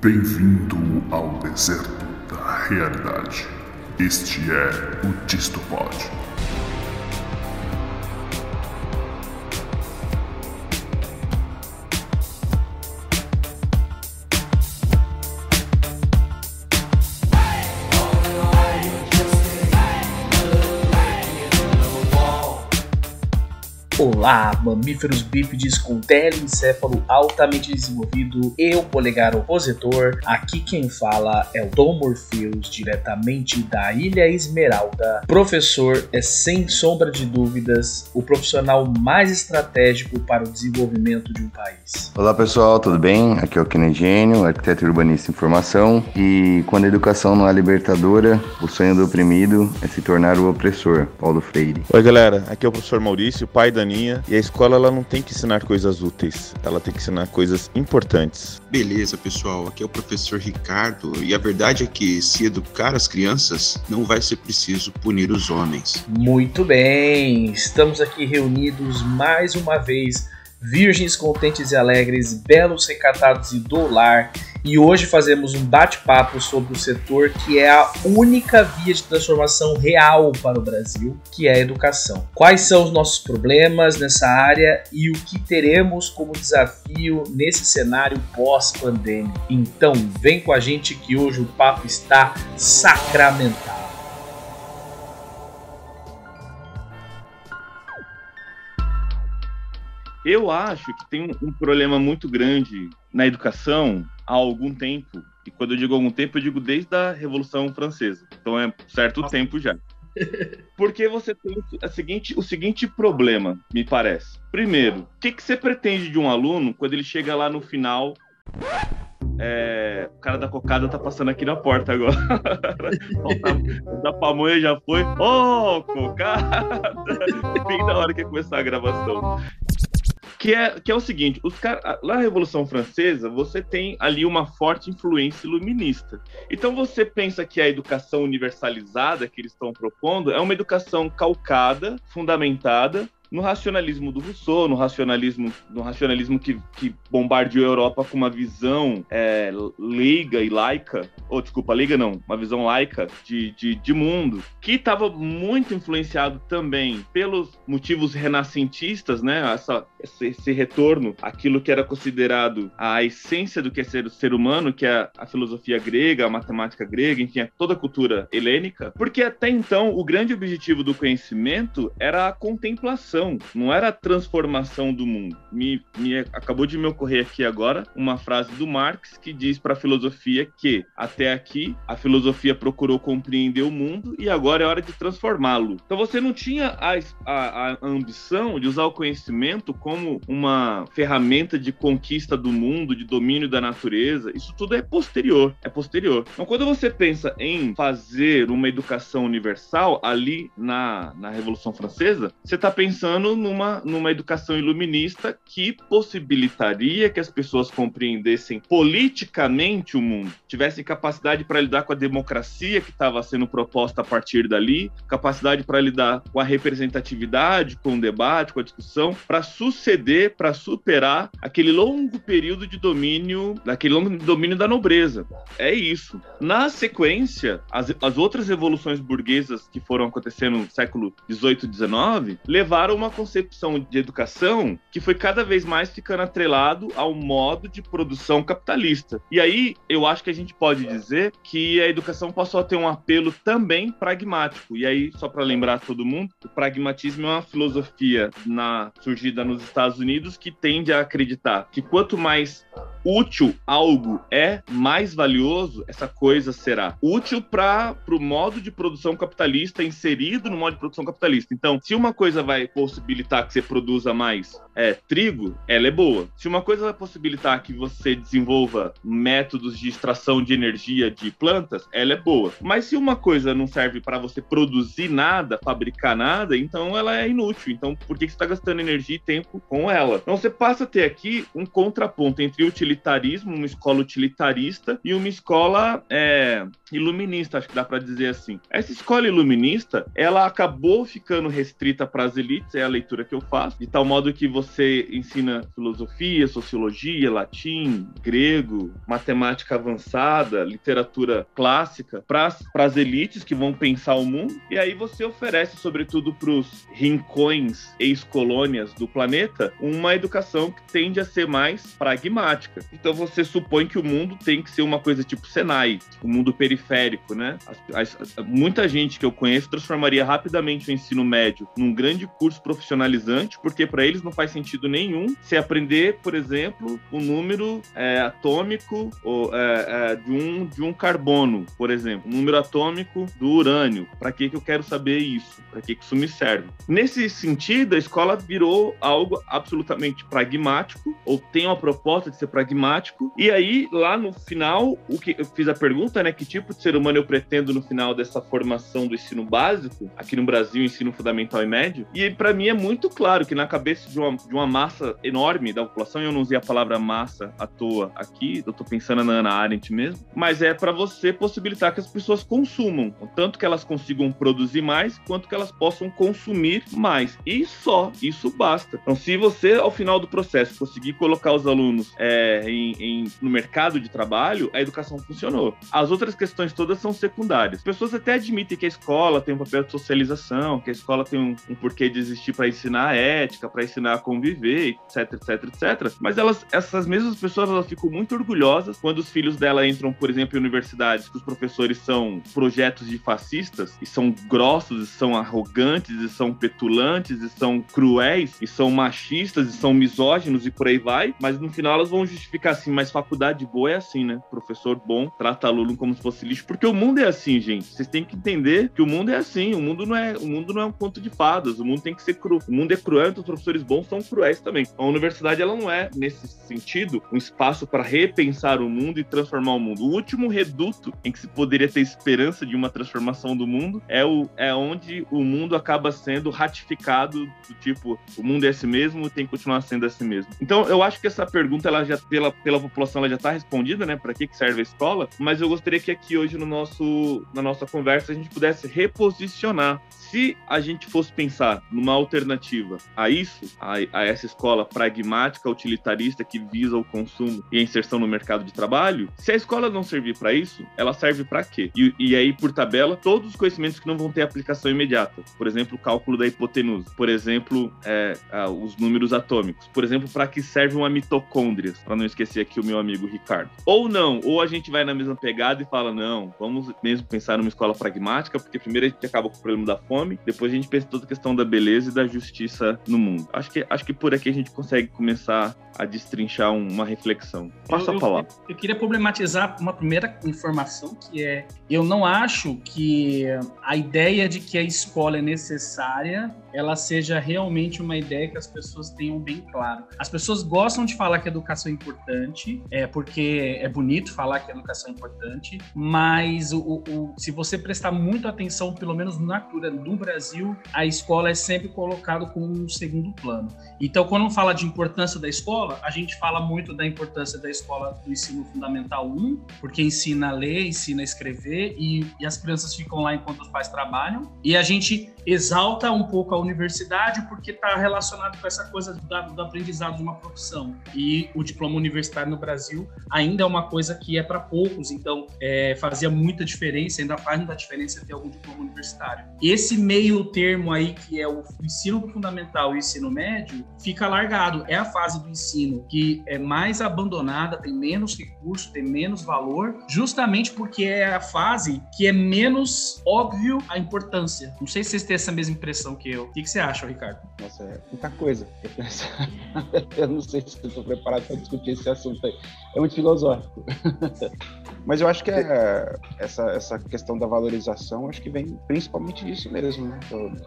Bem-vindo ao deserto da realidade. Este é o Distopod. Olá, mamíferos bípedes com telencéfalo altamente desenvolvido e o polegar opositor. Aqui quem fala é o Dom Morpheus, diretamente da Ilha Esmeralda. Professor é sem sombra de dúvidas o profissional mais estratégico para o desenvolvimento de um país. Olá pessoal, tudo bem? Aqui é o Kennedy Gênio, arquiteto urbanista em formação. E quando a educação não é libertadora, o sonho do oprimido é se tornar o opressor. Paulo Freire. Oi galera, aqui é o professor Maurício, pai da Aninha, e a escola ela não tem que ensinar coisas úteis, ela tem que ensinar coisas importantes. Beleza, pessoal. Aqui é o professor Ricardo e a verdade é que se educar as crianças, não vai ser preciso punir os homens. Muito bem, estamos aqui reunidos mais uma vez, virgens contentes e alegres, belos recatados e do lar. E hoje fazemos um bate-papo sobre o setor que é a única via de transformação real para o Brasil, que é a educação. Quais são os nossos problemas nessa área e o que teremos como desafio nesse cenário pós-pandêmico? Então, vem com a gente que hoje o papo está sacramentado. Eu acho que tem um problema muito grande na educação há algum tempo. E quando eu digo algum tempo, eu digo desde a Revolução Francesa. Então é certo Nossa. tempo já. Porque você tem a seguinte, o seguinte problema, me parece. Primeiro, o que, que você pretende de um aluno quando ele chega lá no final é, o cara da cocada tá passando aqui na porta agora. da pamonha já foi. Ô, oh, cocada! Bem na hora que ia começar a gravação. Que é, que é o seguinte, os car... lá na Revolução Francesa, você tem ali uma forte influência iluminista. Então você pensa que a educação universalizada que eles estão propondo é uma educação calcada, fundamentada no racionalismo do Rousseau, no racionalismo, no racionalismo que, que bombardeou a Europa com uma visão é, leiga e laica, ou desculpa, leiga não, uma visão laica de, de, de mundo, que estava muito influenciado também pelos motivos renascentistas, né? Essa, esse, esse, retorno àquilo que era considerado a essência do que é ser ser humano, que é a filosofia grega, a matemática grega, enfim, toda a cultura helênica, porque até então o grande objetivo do conhecimento era a contemplação não era a transformação do mundo. Me, me acabou de me ocorrer aqui agora uma frase do Marx que diz para a filosofia que até aqui a filosofia procurou compreender o mundo e agora é hora de transformá-lo. Então você não tinha a, a, a ambição de usar o conhecimento como uma ferramenta de conquista do mundo, de domínio da natureza. Isso tudo é posterior, é posterior. Então quando você pensa em fazer uma educação universal ali na, na Revolução Francesa, você está pensando pensando numa, numa educação iluminista que possibilitaria que as pessoas compreendessem politicamente o mundo, tivessem capacidade para lidar com a democracia que estava sendo proposta a partir dali, capacidade para lidar com a representatividade, com o debate, com a discussão, para suceder, para superar aquele longo período de domínio, daquele longo domínio da nobreza. É isso. Na sequência, as, as outras revoluções burguesas que foram acontecendo no século 18 e 19 levaram uma concepção de educação que foi cada vez mais ficando atrelado ao modo de produção capitalista. E aí eu acho que a gente pode dizer que a educação passou a ter um apelo também pragmático. E aí, só para lembrar todo mundo, o pragmatismo é uma filosofia na, surgida nos Estados Unidos que tende a acreditar que quanto mais útil algo é, mais valioso essa coisa será. Útil para o modo de produção capitalista inserido no modo de produção capitalista. Então, se uma coisa vai possibilitar que você produza mais é, trigo, ela é boa. Se uma coisa vai possibilitar que você desenvolva métodos de extração de energia de plantas, ela é boa. Mas se uma coisa não serve para você produzir nada, fabricar nada, então ela é inútil. Então, por que você está gastando energia e tempo com ela? Então, você passa a ter aqui um contraponto entre utilitarismo, uma escola utilitarista, e uma escola é, iluminista, acho que dá para dizer assim. Essa escola iluminista, ela acabou ficando restrita para as elites, é a leitura que eu faço, de tal modo que você ensina filosofia, sociologia, latim, grego, matemática avançada, literatura clássica para as elites que vão pensar o mundo, e aí você oferece, sobretudo para os rincões ex-colônias do planeta, uma educação que tende a ser mais pragmática. Então você supõe que o mundo tem que ser uma coisa tipo Senai, o mundo periférico, né? As, as, muita gente que eu conheço transformaria rapidamente o ensino médio num grande curso profissionalizante, porque para eles não faz sentido nenhum se aprender, por exemplo, o número é, atômico ou, é, é, de, um, de um carbono, por exemplo, o número atômico do urânio. Para que, que eu quero saber isso? Para que, que isso me serve? Nesse sentido, a escola virou algo absolutamente pragmático, ou tem uma proposta de ser pragmático, e aí, lá no final, o que eu fiz a pergunta, né? Que tipo de ser humano eu pretendo no final dessa formação do ensino básico, aqui no Brasil, ensino fundamental e médio? E para mim é muito claro que na cabeça de uma, de uma massa enorme da população, eu não usei a palavra massa à toa aqui, eu tô pensando na Ana Arendt mesmo, mas é para você possibilitar que as pessoas consumam, tanto que elas consigam produzir mais, quanto que elas possam consumir mais. E só, isso basta. Então, se você, ao final do processo, conseguir colocar os alunos é, em, em, no mercado de trabalho, a educação funcionou. As outras questões todas são secundárias. As pessoas até admitem que a escola tem um papel de socialização, que a escola tem um, um porquê de existir para ensinar a ética, para ensinar a conviver, etc, etc, etc. Mas elas, essas mesmas pessoas, elas ficam muito orgulhosas quando os filhos dela entram, por exemplo, em universidades que os professores são projetos de fascistas e são grossos, e são arrogantes, e são petulantes, e são cruéis, e são machistas, e são misóginos e por aí vai. Mas no final elas vão justificar assim, mas faculdade boa é assim, né? Professor bom trata aluno como se fosse lixo, porque o mundo é assim, gente. Vocês têm que entender que o mundo é assim. O mundo não é, o mundo não é um conto de fadas. O mundo tem que ser cru. O mundo é cruel, então os professores bons são cruéis também. A universidade ela não é nesse sentido um espaço para repensar o mundo e transformar o mundo. O último reduto em que se poderia ter esperança de uma transformação do mundo é o é onde o mundo acaba sendo ratificado do tipo o mundo é assim mesmo, tem que continuar sendo assim mesmo. Então eu acho que essa pergunta ela já pela pela população ela já está respondida, né? Para que que serve a escola? Mas eu gostaria que aqui hoje no nosso na nossa conversa a gente pudesse reposicionar se a gente fosse pensar numa alternativa a isso, a, a, essa escola pragmática, utilitarista que visa o consumo e a inserção no mercado de trabalho, se a escola não servir para isso, ela serve para quê? E, e, aí, por tabela, todos os conhecimentos que não vão ter aplicação imediata. Por exemplo, o cálculo da hipotenusa. Por exemplo, é, os números atômicos. Por exemplo, para que serve uma mitocôndria? Para não esquecer aqui o meu amigo Ricardo. Ou não, ou a gente vai na mesma pegada e fala, não, vamos mesmo pensar numa escola pragmática, porque primeiro a gente acaba com o problema da fome, depois a gente pensa toda a questão da beleza e da justiça no mundo. Acho que, acho que por aqui a gente consegue começar a destrinchar uma reflexão. Passa a palavra. Eu, eu, queria problematizar uma primeira informação que é: eu não acho que a ideia de que a escola é necessária ela seja realmente uma ideia que as pessoas tenham bem claro. As pessoas gostam de falar que a educação é importante, é porque é bonito falar que a educação é importante, mas o, o, se você prestar muito atenção, pelo menos na cultura do Brasil, a escola é sempre colocada como um segundo plano. Então, quando fala de importância da escola, a gente fala muito da importância da escola do ensino fundamental 1, porque ensina a ler, ensina a escrever e, e as crianças ficam lá enquanto os pais trabalham. E a gente exalta um pouco a universidade porque está relacionado com essa coisa do, do, aprendizado de uma profissão. E o diploma universitário no Brasil ainda é uma coisa que é para poucos, então é, fazia muita diferença, ainda faz muita diferença ter algum diploma universitário. Esse meio termo aí, que é o ensino fundamental e o ensino médio, fica largado. É a fase do ensino que é mais abandonada, tem menos recurso, tem menos valor, justamente porque é a fase que é menos óbvio a importância. Não sei se vocês essa mesma impressão que eu. O que, que você acha, Ricardo? Nossa, é muita coisa. Eu não sei se estou preparado para discutir esse assunto aí. É muito filosófico. Mas eu acho que é, essa, essa questão da valorização, acho que vem principalmente disso mesmo, né?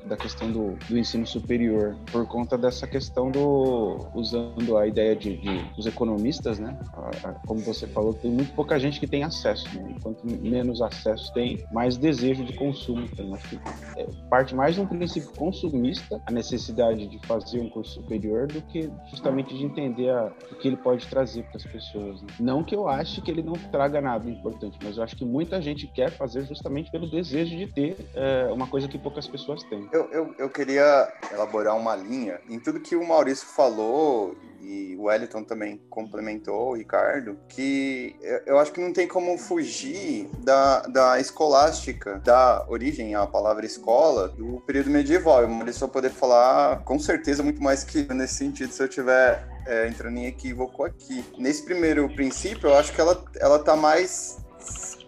Da questão do, do, ensino superior, por conta dessa questão do, usando a ideia de, de dos economistas, né? A, a, como você falou, tem muito pouca gente que tem acesso, né? E quanto menos acesso tem, mais desejo de consumo tem. Acho que é, parte mais um princípio consumista, a necessidade de fazer um curso superior, do que justamente de entender a, o que ele pode trazer para as pessoas. Né? Não que eu ache que ele não traga nada importante, mas eu acho que muita gente quer fazer justamente pelo desejo de ter é, uma coisa que poucas pessoas têm. Eu, eu, eu queria elaborar uma linha em tudo que o Maurício falou e o Wellington também complementou, o Ricardo, que eu acho que não tem como fugir da, da escolástica, da origem à palavra escola, do período medieval. Maurício vai poder falar com certeza muito mais que nesse sentido, se eu tiver é, entrando em equívoco aqui. Nesse primeiro princípio, eu acho que ela, ela tá mais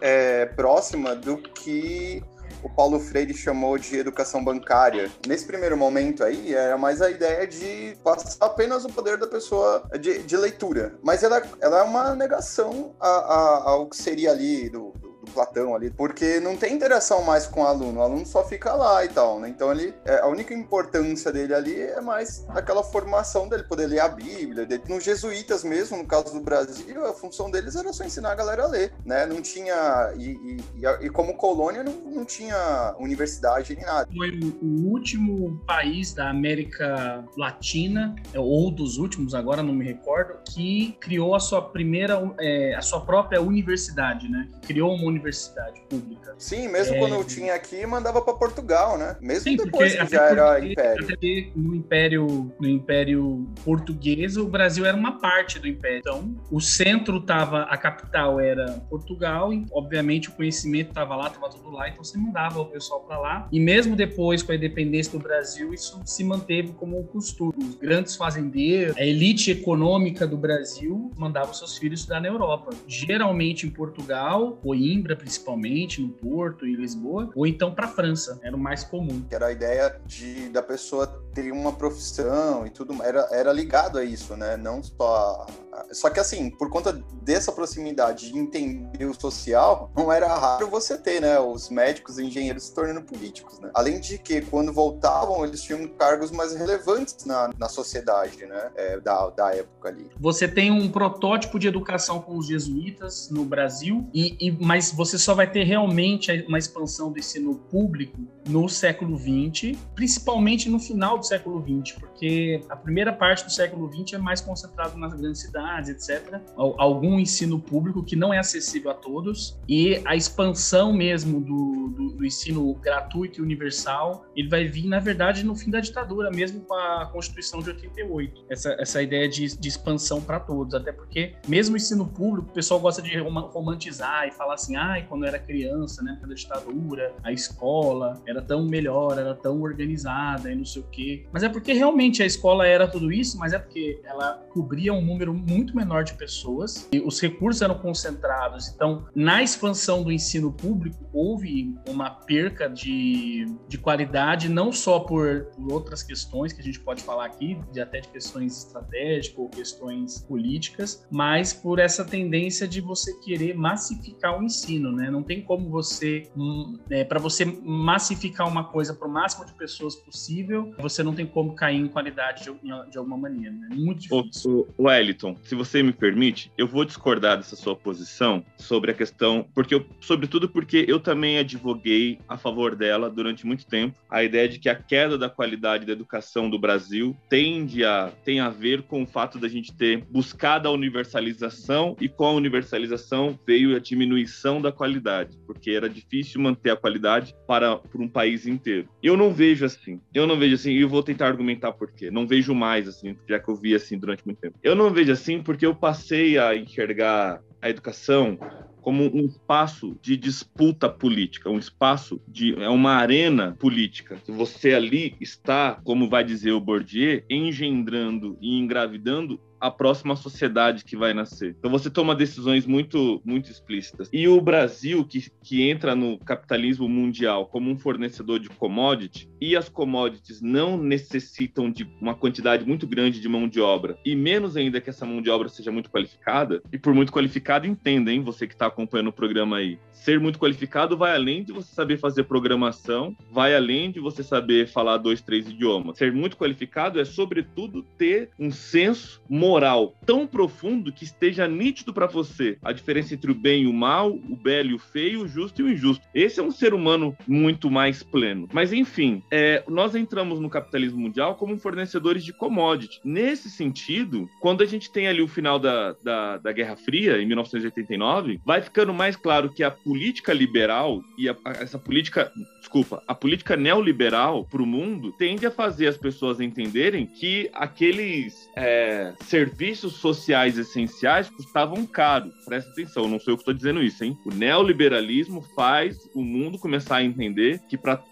é, próxima do que o Paulo Freire chamou de educação bancária. Nesse primeiro momento aí, era mais a ideia de passar apenas o poder da pessoa de, de leitura. Mas ela, ela é uma negação a, a, ao que seria ali do, do Platão ali, porque não tem interação mais com o aluno, o aluno só fica lá e tal, né? Então ele, é, a única importância dele ali é mais aquela formação dele, poder ler a Bíblia. Dele. Nos jesuítas mesmo, no caso do Brasil, a função deles era só ensinar a galera a ler, né? Não tinha, e, e, e como colônia não, não tinha universidade nem nada. Foi o último país da América Latina, é, ou dos últimos, agora não me recordo, que criou a sua primeira, é, a sua própria universidade, né? Criou uma universidade pública. Sim, mesmo é... quando eu tinha aqui, mandava para Portugal, né? Mesmo Sim, depois que já era império. no império. No império português, o Brasil era uma parte do império. Então, o centro tava, a capital era Portugal, e obviamente o conhecimento estava lá, estava tudo lá, então você mandava o pessoal para lá. E mesmo depois, com a independência do Brasil, isso se manteve como um costume. Os grandes fazendeiros, a elite econômica do Brasil mandava seus filhos estudar na Europa. Geralmente em Portugal, Coimbra, Coimbra, principalmente, no Porto e Lisboa, ou então para a França, era o mais comum. Era a ideia de da pessoa ter uma profissão e tudo, era, era ligado a isso, né? Não só. Só que assim, por conta dessa proximidade de entender o social, não era raro você ter, né? Os médicos e engenheiros se tornando políticos, né? Além de que, quando voltavam, eles tinham cargos mais relevantes na, na sociedade, né? É, da, da época ali. Você tem um protótipo de educação com os jesuítas no Brasil, e, e mas você só vai ter realmente uma expansão do ensino público no século XX, principalmente no final do século XX, porque a primeira parte do século XX é mais concentrado nas grandes cidades, etc. Algum ensino público que não é acessível a todos, e a expansão mesmo do, do, do ensino gratuito e universal, ele vai vir, na verdade, no fim da ditadura, mesmo com a Constituição de 88. Essa, essa ideia de, de expansão para todos, até porque, mesmo o ensino público, o pessoal gosta de romantizar e falar assim, ai, quando eu era criança, né, da ditadura, a escola era tão melhor, era tão organizada e não sei o quê. Mas é porque realmente a escola era tudo isso, mas é porque ela cobria um número muito menor de pessoas e os recursos eram concentrados. Então, na expansão do ensino público, houve uma perca de, de qualidade, não só por, por outras questões que a gente pode falar aqui, de até de questões estratégicas ou questões políticas, mas por essa tendência de você querer massificar o ensino, né? Não tem como você, hum, é, para você massificar uma coisa para o máximo de pessoas possível, você não tem como cair em qualidade de, de alguma maneira, né? Muito difícil. O, o Wellington, se você me permite, eu vou discordar dessa sua posição sobre a questão, porque eu, sobretudo porque eu também advoguei a favor dela durante muito tempo, a ideia de que a queda da qualidade da educação do Brasil tende a tem a ver com o fato da gente ter buscado a universalização e com a universalização veio a diminuição da qualidade, porque era difícil manter a qualidade para, para um país inteiro. Eu não vejo assim. Eu não vejo assim, e eu vou tentar argumentar por quê. Não vejo mais assim, já que eu vi assim durante muito tempo. Eu não vejo assim porque eu passei a enxergar a educação como um espaço de disputa política, um espaço de é uma arena política. Você ali está, como vai dizer o Bourdieu, engendrando e engravidando a próxima sociedade que vai nascer. Então você toma decisões muito, muito explícitas. E o Brasil, que, que entra no capitalismo mundial como um fornecedor de commodity, e as commodities não necessitam de uma quantidade muito grande de mão de obra, e menos ainda que essa mão de obra seja muito qualificada, e por muito qualificado, entenda, hein, você que está acompanhando o programa aí. Ser muito qualificado vai além de você saber fazer programação, vai além de você saber falar dois, três idiomas. Ser muito qualificado é, sobretudo, ter um senso moral moral tão profundo que esteja nítido para você a diferença entre o bem e o mal, o belo e o feio, o justo e o injusto. Esse é um ser humano muito mais pleno. Mas enfim, é, nós entramos no capitalismo mundial como fornecedores de commodity. Nesse sentido, quando a gente tem ali o final da, da, da Guerra Fria, em 1989, vai ficando mais claro que a política liberal e a, essa política, desculpa, a política neoliberal para o mundo tende a fazer as pessoas entenderem que aqueles é, serviços sociais essenciais custavam caro. Presta atenção, não sou eu que estou dizendo isso, hein? O neoliberalismo faz o mundo começar a entender que para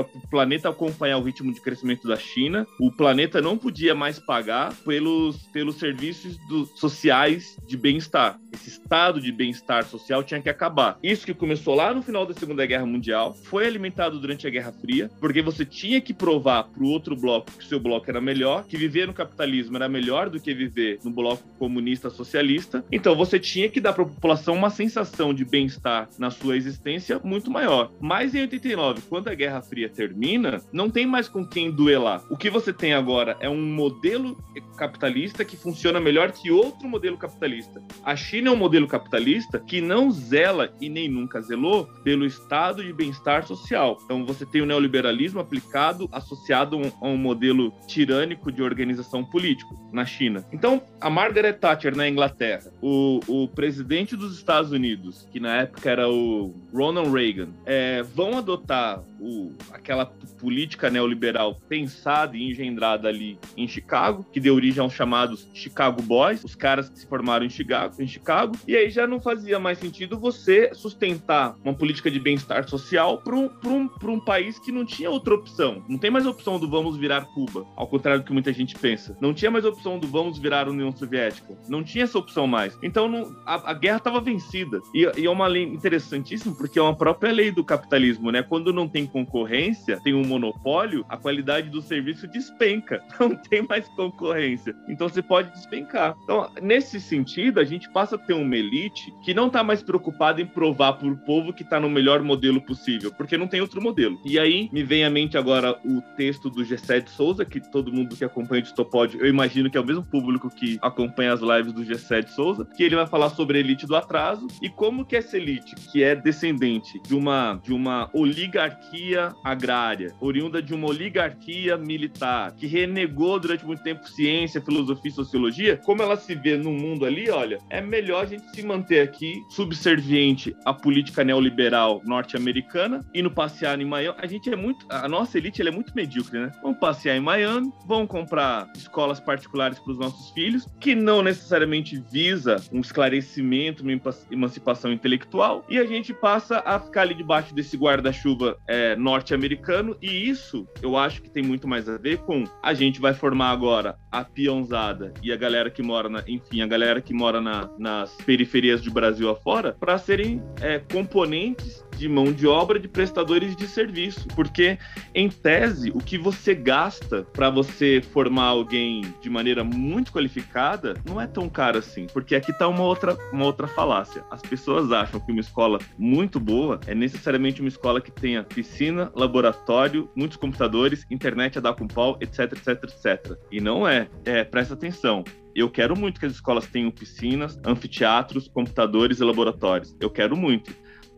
o planeta acompanhar o ritmo de crescimento da China, o planeta não podia mais pagar pelos, pelos serviços do, sociais de bem-estar. Esse estado de bem-estar social tinha que acabar. Isso que começou lá no final da Segunda Guerra Mundial, foi alimentado durante a Guerra Fria, porque você tinha que provar para o outro bloco que seu bloco era melhor, que viver no capitalismo era melhor do que viver no bloco comunista socialista. Então você tinha que dar para a população uma sensação de bem-estar na sua existência muito maior. Mas em 89, quando a Guerra Fria termina, não tem mais com quem duelar. O que você tem agora é um modelo capitalista que funciona melhor que outro modelo capitalista. A China é um modelo capitalista que não zela e nem nunca zelou pelo estado de bem-estar social. Então você tem o neoliberalismo aplicado, associado a um modelo tirânico de organização político na China. Então, a Margaret Thatcher na Inglaterra, o, o presidente dos Estados Unidos, que na época era o Ronald Reagan, é, vão adotar o, aquela política neoliberal pensada e engendrada ali em Chicago, que deu origem aos chamados Chicago Boys, os caras que se formaram em Chicago, em Chicago e aí já não fazia mais sentido você sustentar uma política de bem-estar social para um, um, um país que não tinha outra opção. Não tem mais opção do vamos virar Cuba, ao contrário do que muita gente pensa. Não tinha mais opção do vamos virar União Soviética. Não tinha essa opção mais. Então não, a, a, guerra estava vencida. E, e, é uma lei interessantíssima, porque é uma própria lei do capitalismo, né? Quando não tem concorrência, tem um monopólio, a qualidade do serviço despenca. Não tem mais concorrência. Então você pode despencar. Então, nesse sentido, a gente passa a ter uma elite que não está mais preocupada em provar para o povo que está no melhor modelo possível, porque não tem outro modelo. E aí me vem à mente agora o texto do G7 Souza, que todo mundo que acompanha o Distopod, eu imagino que é o mesmo público que acompanha as lives do G7 Souza, que ele vai falar sobre a elite do atraso e como que essa elite, que é descendente de uma, de uma oligarquia agrária, oriunda de uma oligarquia militar, que renegou durante muito tempo ciência, filosofia e sociologia, como ela se vê no mundo ali, olha, é melhor a gente se manter aqui subserviente à política neoliberal norte-americana e no passear em Miami. A gente é muito, a nossa elite é muito medíocre, né? Vamos passear em Miami, vão comprar escolas particulares para os nossos filhos, que não necessariamente visa um esclarecimento, uma emancipação intelectual, e a gente passa a ficar ali debaixo desse guarda-chuva é, norte-americano, e isso eu acho que tem muito mais a ver com a gente vai formar agora a peãozada e a galera que mora na, enfim, a galera que mora na, nas periferias do Brasil afora, para serem é, componentes de mão de obra de prestadores de serviço, porque em tese o que você gasta para você formar alguém de maneira muito qualificada não é tão caro assim, porque aqui tá uma outra uma outra falácia. As pessoas acham que uma escola muito boa é necessariamente uma escola que tenha piscina, laboratório, muitos computadores, internet a dar com pau, etc, etc, etc. E não é. É, presta atenção. Eu quero muito que as escolas tenham piscinas, anfiteatros, computadores e laboratórios. Eu quero muito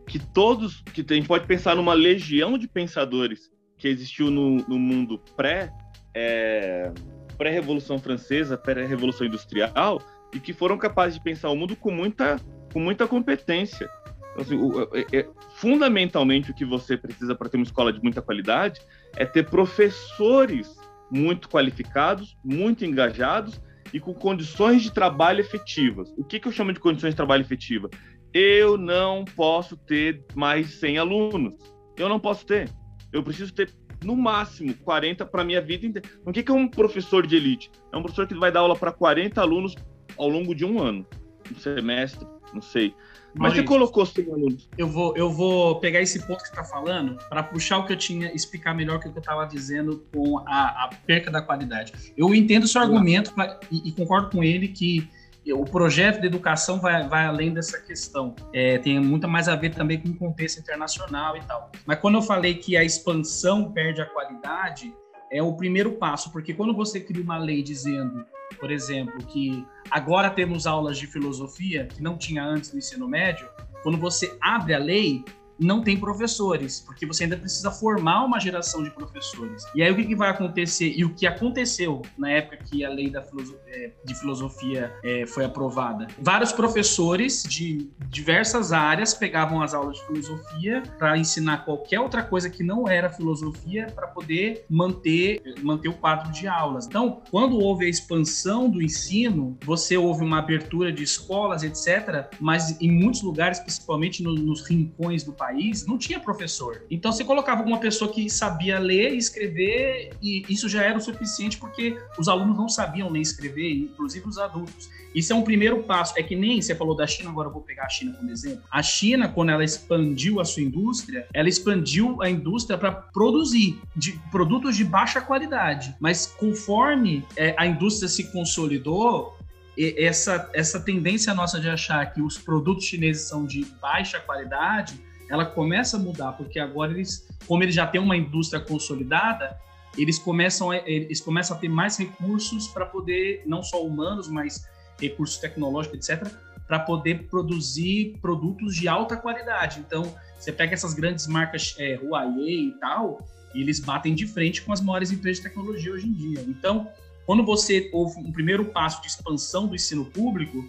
que todos, que a gente pode pensar numa legião de pensadores que existiu no, no mundo pré é, pré-revolução francesa, pré-revolução industrial e que foram capazes de pensar o mundo com muita com muita competência. Então, assim, o, é, é, fundamentalmente o que você precisa para ter uma escola de muita qualidade é ter professores muito qualificados, muito engajados e com condições de trabalho efetivas. O que, que eu chamo de condições de trabalho efetiva? Eu não posso ter mais 100 alunos. Eu não posso ter. Eu preciso ter no máximo 40 para minha vida inteira. O que é um professor de elite? É um professor que vai dar aula para 40 alunos ao longo de um ano, um semestre, não sei. Mas você colocou 100 alunos. Eu vou, eu vou pegar esse ponto que você está falando para puxar o que eu tinha, explicar melhor o que eu estava dizendo com a, a, perca da qualidade. Eu entendo o seu argumento pra, e, e concordo com ele que o projeto de educação vai, vai além dessa questão. É, tem muito mais a ver também com o contexto internacional e tal. Mas quando eu falei que a expansão perde a qualidade, é o primeiro passo, porque quando você cria uma lei dizendo, por exemplo, que agora temos aulas de filosofia que não tinha antes no ensino médio, quando você abre a lei, não tem professores, porque você ainda precisa formar uma geração de professores. E aí o que, que vai acontecer? E o que aconteceu na época que a lei da filosofia, é, de filosofia é, foi aprovada? Vários professores de diversas áreas pegavam as aulas de filosofia para ensinar qualquer outra coisa que não era filosofia para poder manter, manter o quadro de aulas. Então, quando houve a expansão do ensino, você houve uma abertura de escolas, etc., mas em muitos lugares, principalmente no, nos rincões do país, não tinha professor. Então você colocava uma pessoa que sabia ler e escrever, e isso já era o suficiente porque os alunos não sabiam ler e escrever, inclusive os adultos. Isso é um primeiro passo. É que nem você falou da China, agora eu vou pegar a China como exemplo. A China, quando ela expandiu a sua indústria, ela expandiu a indústria para produzir de produtos de baixa qualidade. Mas conforme é, a indústria se consolidou, essa, essa tendência nossa de achar que os produtos chineses são de baixa qualidade ela começa a mudar, porque agora eles, como eles já têm uma indústria consolidada, eles começam a, eles começam a ter mais recursos para poder, não só humanos, mas recursos tecnológicos, etc., para poder produzir produtos de alta qualidade. Então, você pega essas grandes marcas é, Huawei e tal, e eles batem de frente com as maiores empresas de tecnologia hoje em dia. Então, quando você houve um primeiro passo de expansão do ensino público,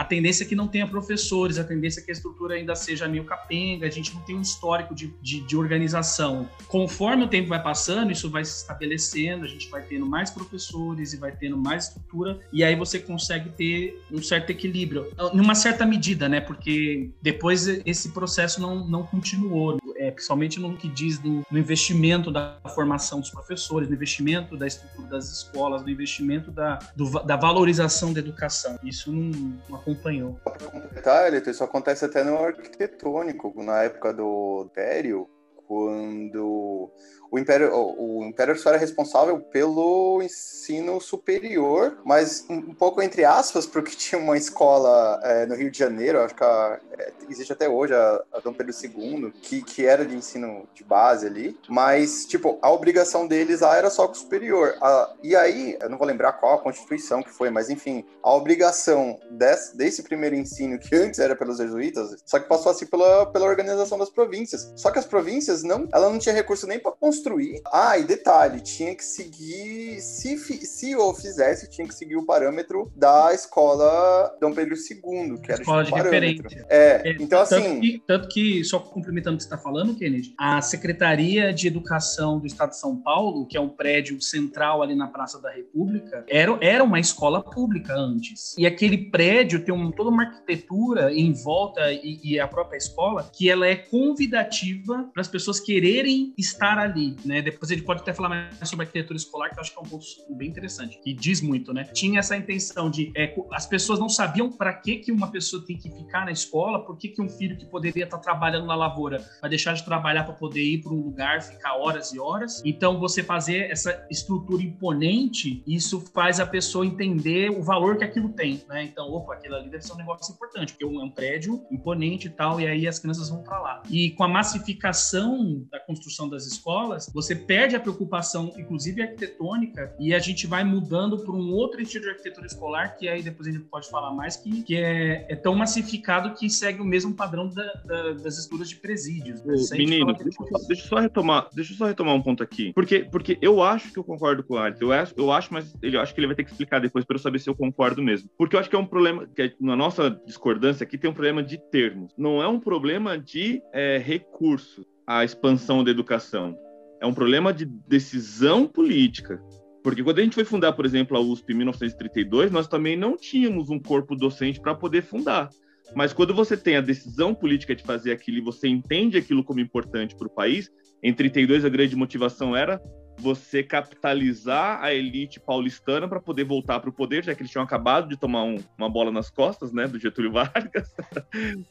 a tendência é que não tenha professores, a tendência é que a estrutura ainda seja meio capenga, a gente não tem um histórico de, de, de, organização. Conforme o tempo vai passando, isso vai se estabelecendo, a gente vai tendo mais professores e vai tendo mais estrutura, e aí você consegue ter um certo equilíbrio, numa certa medida, né? Porque depois esse processo não, não continuou é, principalmente no que diz do, no investimento da formação dos professores, no investimento da estrutura das escolas, no investimento da, do, da valorização da educação. Isso não, não acompanhou. Para completar, isso acontece até no arquitetônico, na época do Império, quando o Império, o Império só era responsável pelo ensino superior, mas um pouco entre aspas, porque tinha uma escola é, no Rio de Janeiro, acho que a, é, existe até hoje, a, a Dom Pedro II, que, que era de ensino de base ali, mas, tipo, a obrigação deles lá era só com o superior. A, e aí, eu não vou lembrar qual a constituição que foi, mas enfim, a obrigação desse, desse primeiro ensino, que antes era pelos jesuítas, só que passou assim pela, pela organização das províncias. Só que as províncias não, ela não tinha recurso nem para construir construir. Ah, e detalhe, tinha que seguir, se, se o fizesse, tinha que seguir o parâmetro da escola Dom Pedro II, que era escola de parâmetro. referência. É, então tanto assim... Que, tanto que, só complementando o que você está falando, Kennedy, a Secretaria de Educação do Estado de São Paulo, que é um prédio central ali na Praça da República, era, era uma escola pública antes. E aquele prédio tem um, toda uma arquitetura em volta e, e a própria escola que ela é convidativa para as pessoas quererem estar ali né? Depois ele pode até falar mais sobre arquitetura escolar, que eu acho que é um ponto bem interessante, que diz muito, né? Tinha essa intenção de é, as pessoas não sabiam para que que uma pessoa tem que ficar na escola, por que que um filho que poderia estar trabalhando na lavoura vai deixar de trabalhar para poder ir para um lugar, ficar horas e horas. Então você fazer essa estrutura imponente, isso faz a pessoa entender o valor que aquilo tem, né? Então, opa, aquilo ali deve ser um negócio importante, porque é um prédio imponente e tal, e aí as crianças vão para lá. E com a massificação da construção das escolas você perde a preocupação, inclusive arquitetônica, e a gente vai mudando para um outro estilo de arquitetura escolar, que aí depois a gente pode falar mais, que, que é, é tão massificado que segue o mesmo padrão da, da, das estruturas de presídios. Né? Menino, deixa, deixa, eu só retomar, deixa eu só retomar um ponto aqui. Porque, porque eu acho que eu concordo com o Alisson. Eu acho, eu acho, mas ele, eu acho que ele vai ter que explicar depois para eu saber se eu concordo mesmo. Porque eu acho que é um problema, que é, na nossa discordância aqui tem um problema de termos. Não é um problema de é, recurso a expansão da educação é um problema de decisão política. Porque quando a gente foi fundar, por exemplo, a USP em 1932, nós também não tínhamos um corpo docente para poder fundar. Mas quando você tem a decisão política de fazer aquilo e você entende aquilo como importante para o país, em 32 a grande motivação era você capitalizar a elite paulistana para poder voltar para o poder, já que eles tinham acabado de tomar um, uma bola nas costas, né, do Getúlio Vargas.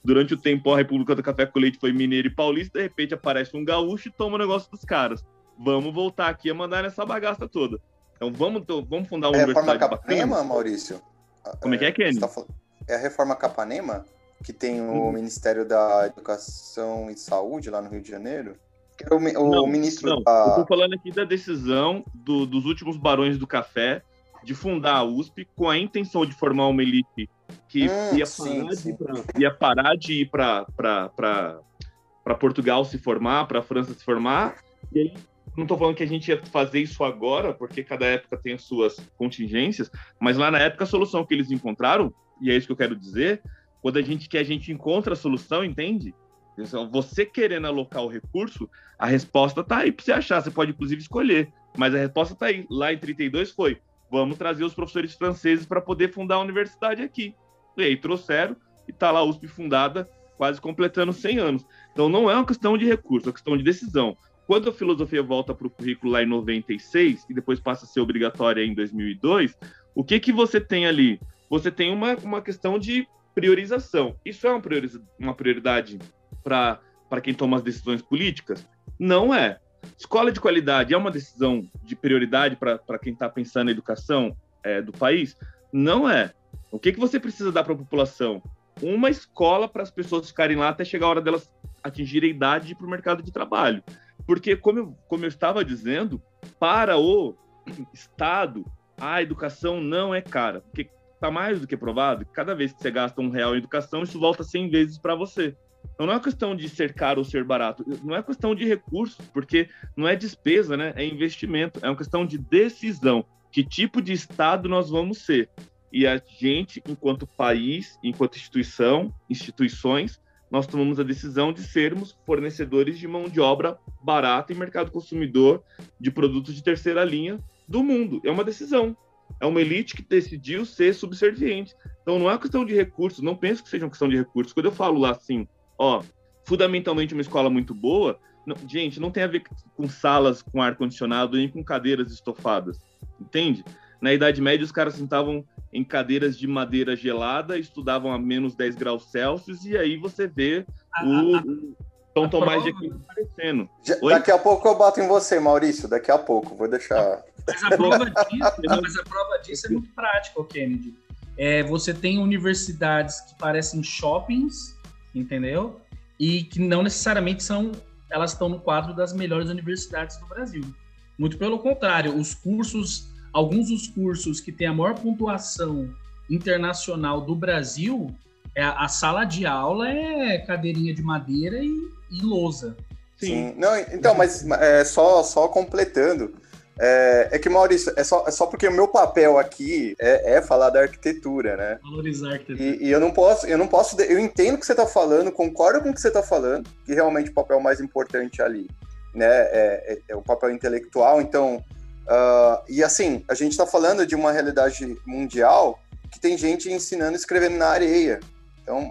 Durante o tempo, a República do Café com Leite foi mineiro e paulista, de repente aparece um gaúcho e toma o negócio dos caras. Vamos voltar aqui a mandar nessa bagaça toda. Então vamos, vamos fundar uma é universidade a reforma Capanema, Maurício? Como é que é, Kenny? Tá é a reforma Capanema, que tem o hum. Ministério da Educação e Saúde lá no Rio de Janeiro? O, o Não, ministro Não, da... eu tô falando aqui da decisão do- dos últimos barões do café de fundar a USP com a intenção de formar uma elite que Hum, ia, sim, parar sim. De ir pra, ia parar de ir para Portugal se formar, para França se formar. E aí, não estou falando que a gente ia fazer isso agora, porque cada época tem as suas contingências, mas lá na época a solução que eles encontraram, e é isso que eu quero dizer, quando a gente que a gente encontra a solução, entende? Você querendo alocar o recurso, a resposta tá aí para você achar. Você pode, inclusive, escolher. Mas a resposta tá aí. Lá em 32 foi: vamos trazer os professores franceses para poder fundar a universidade aqui. E aí trouxeram, e tá lá a USP fundada, quase completando 100 anos. Então não é uma questão de recurso, é uma questão de decisão. Quando a filosofia volta para o currículo lá em 96 e depois passa a ser obrigatória em 2002, o que que você tem ali? Você tem uma, uma questão de priorização. Isso é uma, prioriza- uma prioridade para quem toma as decisões políticas? Não é. Escola de qualidade é uma decisão de prioridade para quem está pensando na educação é, do país? Não é. O que, que você precisa dar para a população? Uma escola para as pessoas ficarem lá até chegar a hora delas atingirem a idade para o mercado de trabalho. Porque, como eu, como eu estava dizendo, para o Estado, a educação não é cara. Porque está mais do que provado que cada vez que você gasta um real em educação, isso volta 100 vezes para você. Então não é questão de ser caro ou ser barato, não é questão de recursos, porque não é despesa, né? É investimento, é uma questão de decisão. Que tipo de Estado nós vamos ser? E a gente, enquanto país, enquanto instituição, instituições, nós tomamos a decisão de sermos fornecedores de mão de obra barata em mercado consumidor de produtos de terceira linha do mundo. É uma decisão. É uma elite que decidiu ser subserviente. Então não é questão de recursos, não penso que seja uma questão de recursos. Quando eu falo lá assim, ó, fundamentalmente uma escola muito boa, não- gente, não tem a ver com salas com ar-condicionado nem com cadeiras estofadas, entende? Na Idade Média, os caras sentavam em cadeiras de madeira gelada, estudavam a menos 10 graus Celsius, e aí você vê o, o São a Tomás de Aquino aparecendo. Oi? Daqui a pouco eu bato em você, Maurício. Daqui a pouco. Vou deixar. Mas a prova disso, não, mas a prova disso é muito prática, Kennedy. É, você tem universidades que parecem shoppings, entendeu? E que não necessariamente são, elas estão no quadro das melhores universidades do Brasil. Muito pelo contrário, os cursos, alguns dos cursos que têm a maior pontuação internacional do Brasil, é, a sala de aula é cadeirinha de madeira e, e lousa. Sim. Não, então, mas é, só, só completando. É, é que, Maurício, é só, é só porque o meu papel aqui é, é falar da arquitetura, né? Valorizar a arquitetura. E, e eu não posso, eu não posso, eu entendo o que você está falando, concordo com o que você está falando, que realmente o papel mais importante ali, né, é, é- é o papel intelectual. Então, ah, e assim, a gente está falando de uma realidade mundial que tem gente ensinando e escrevendo na areia. Então,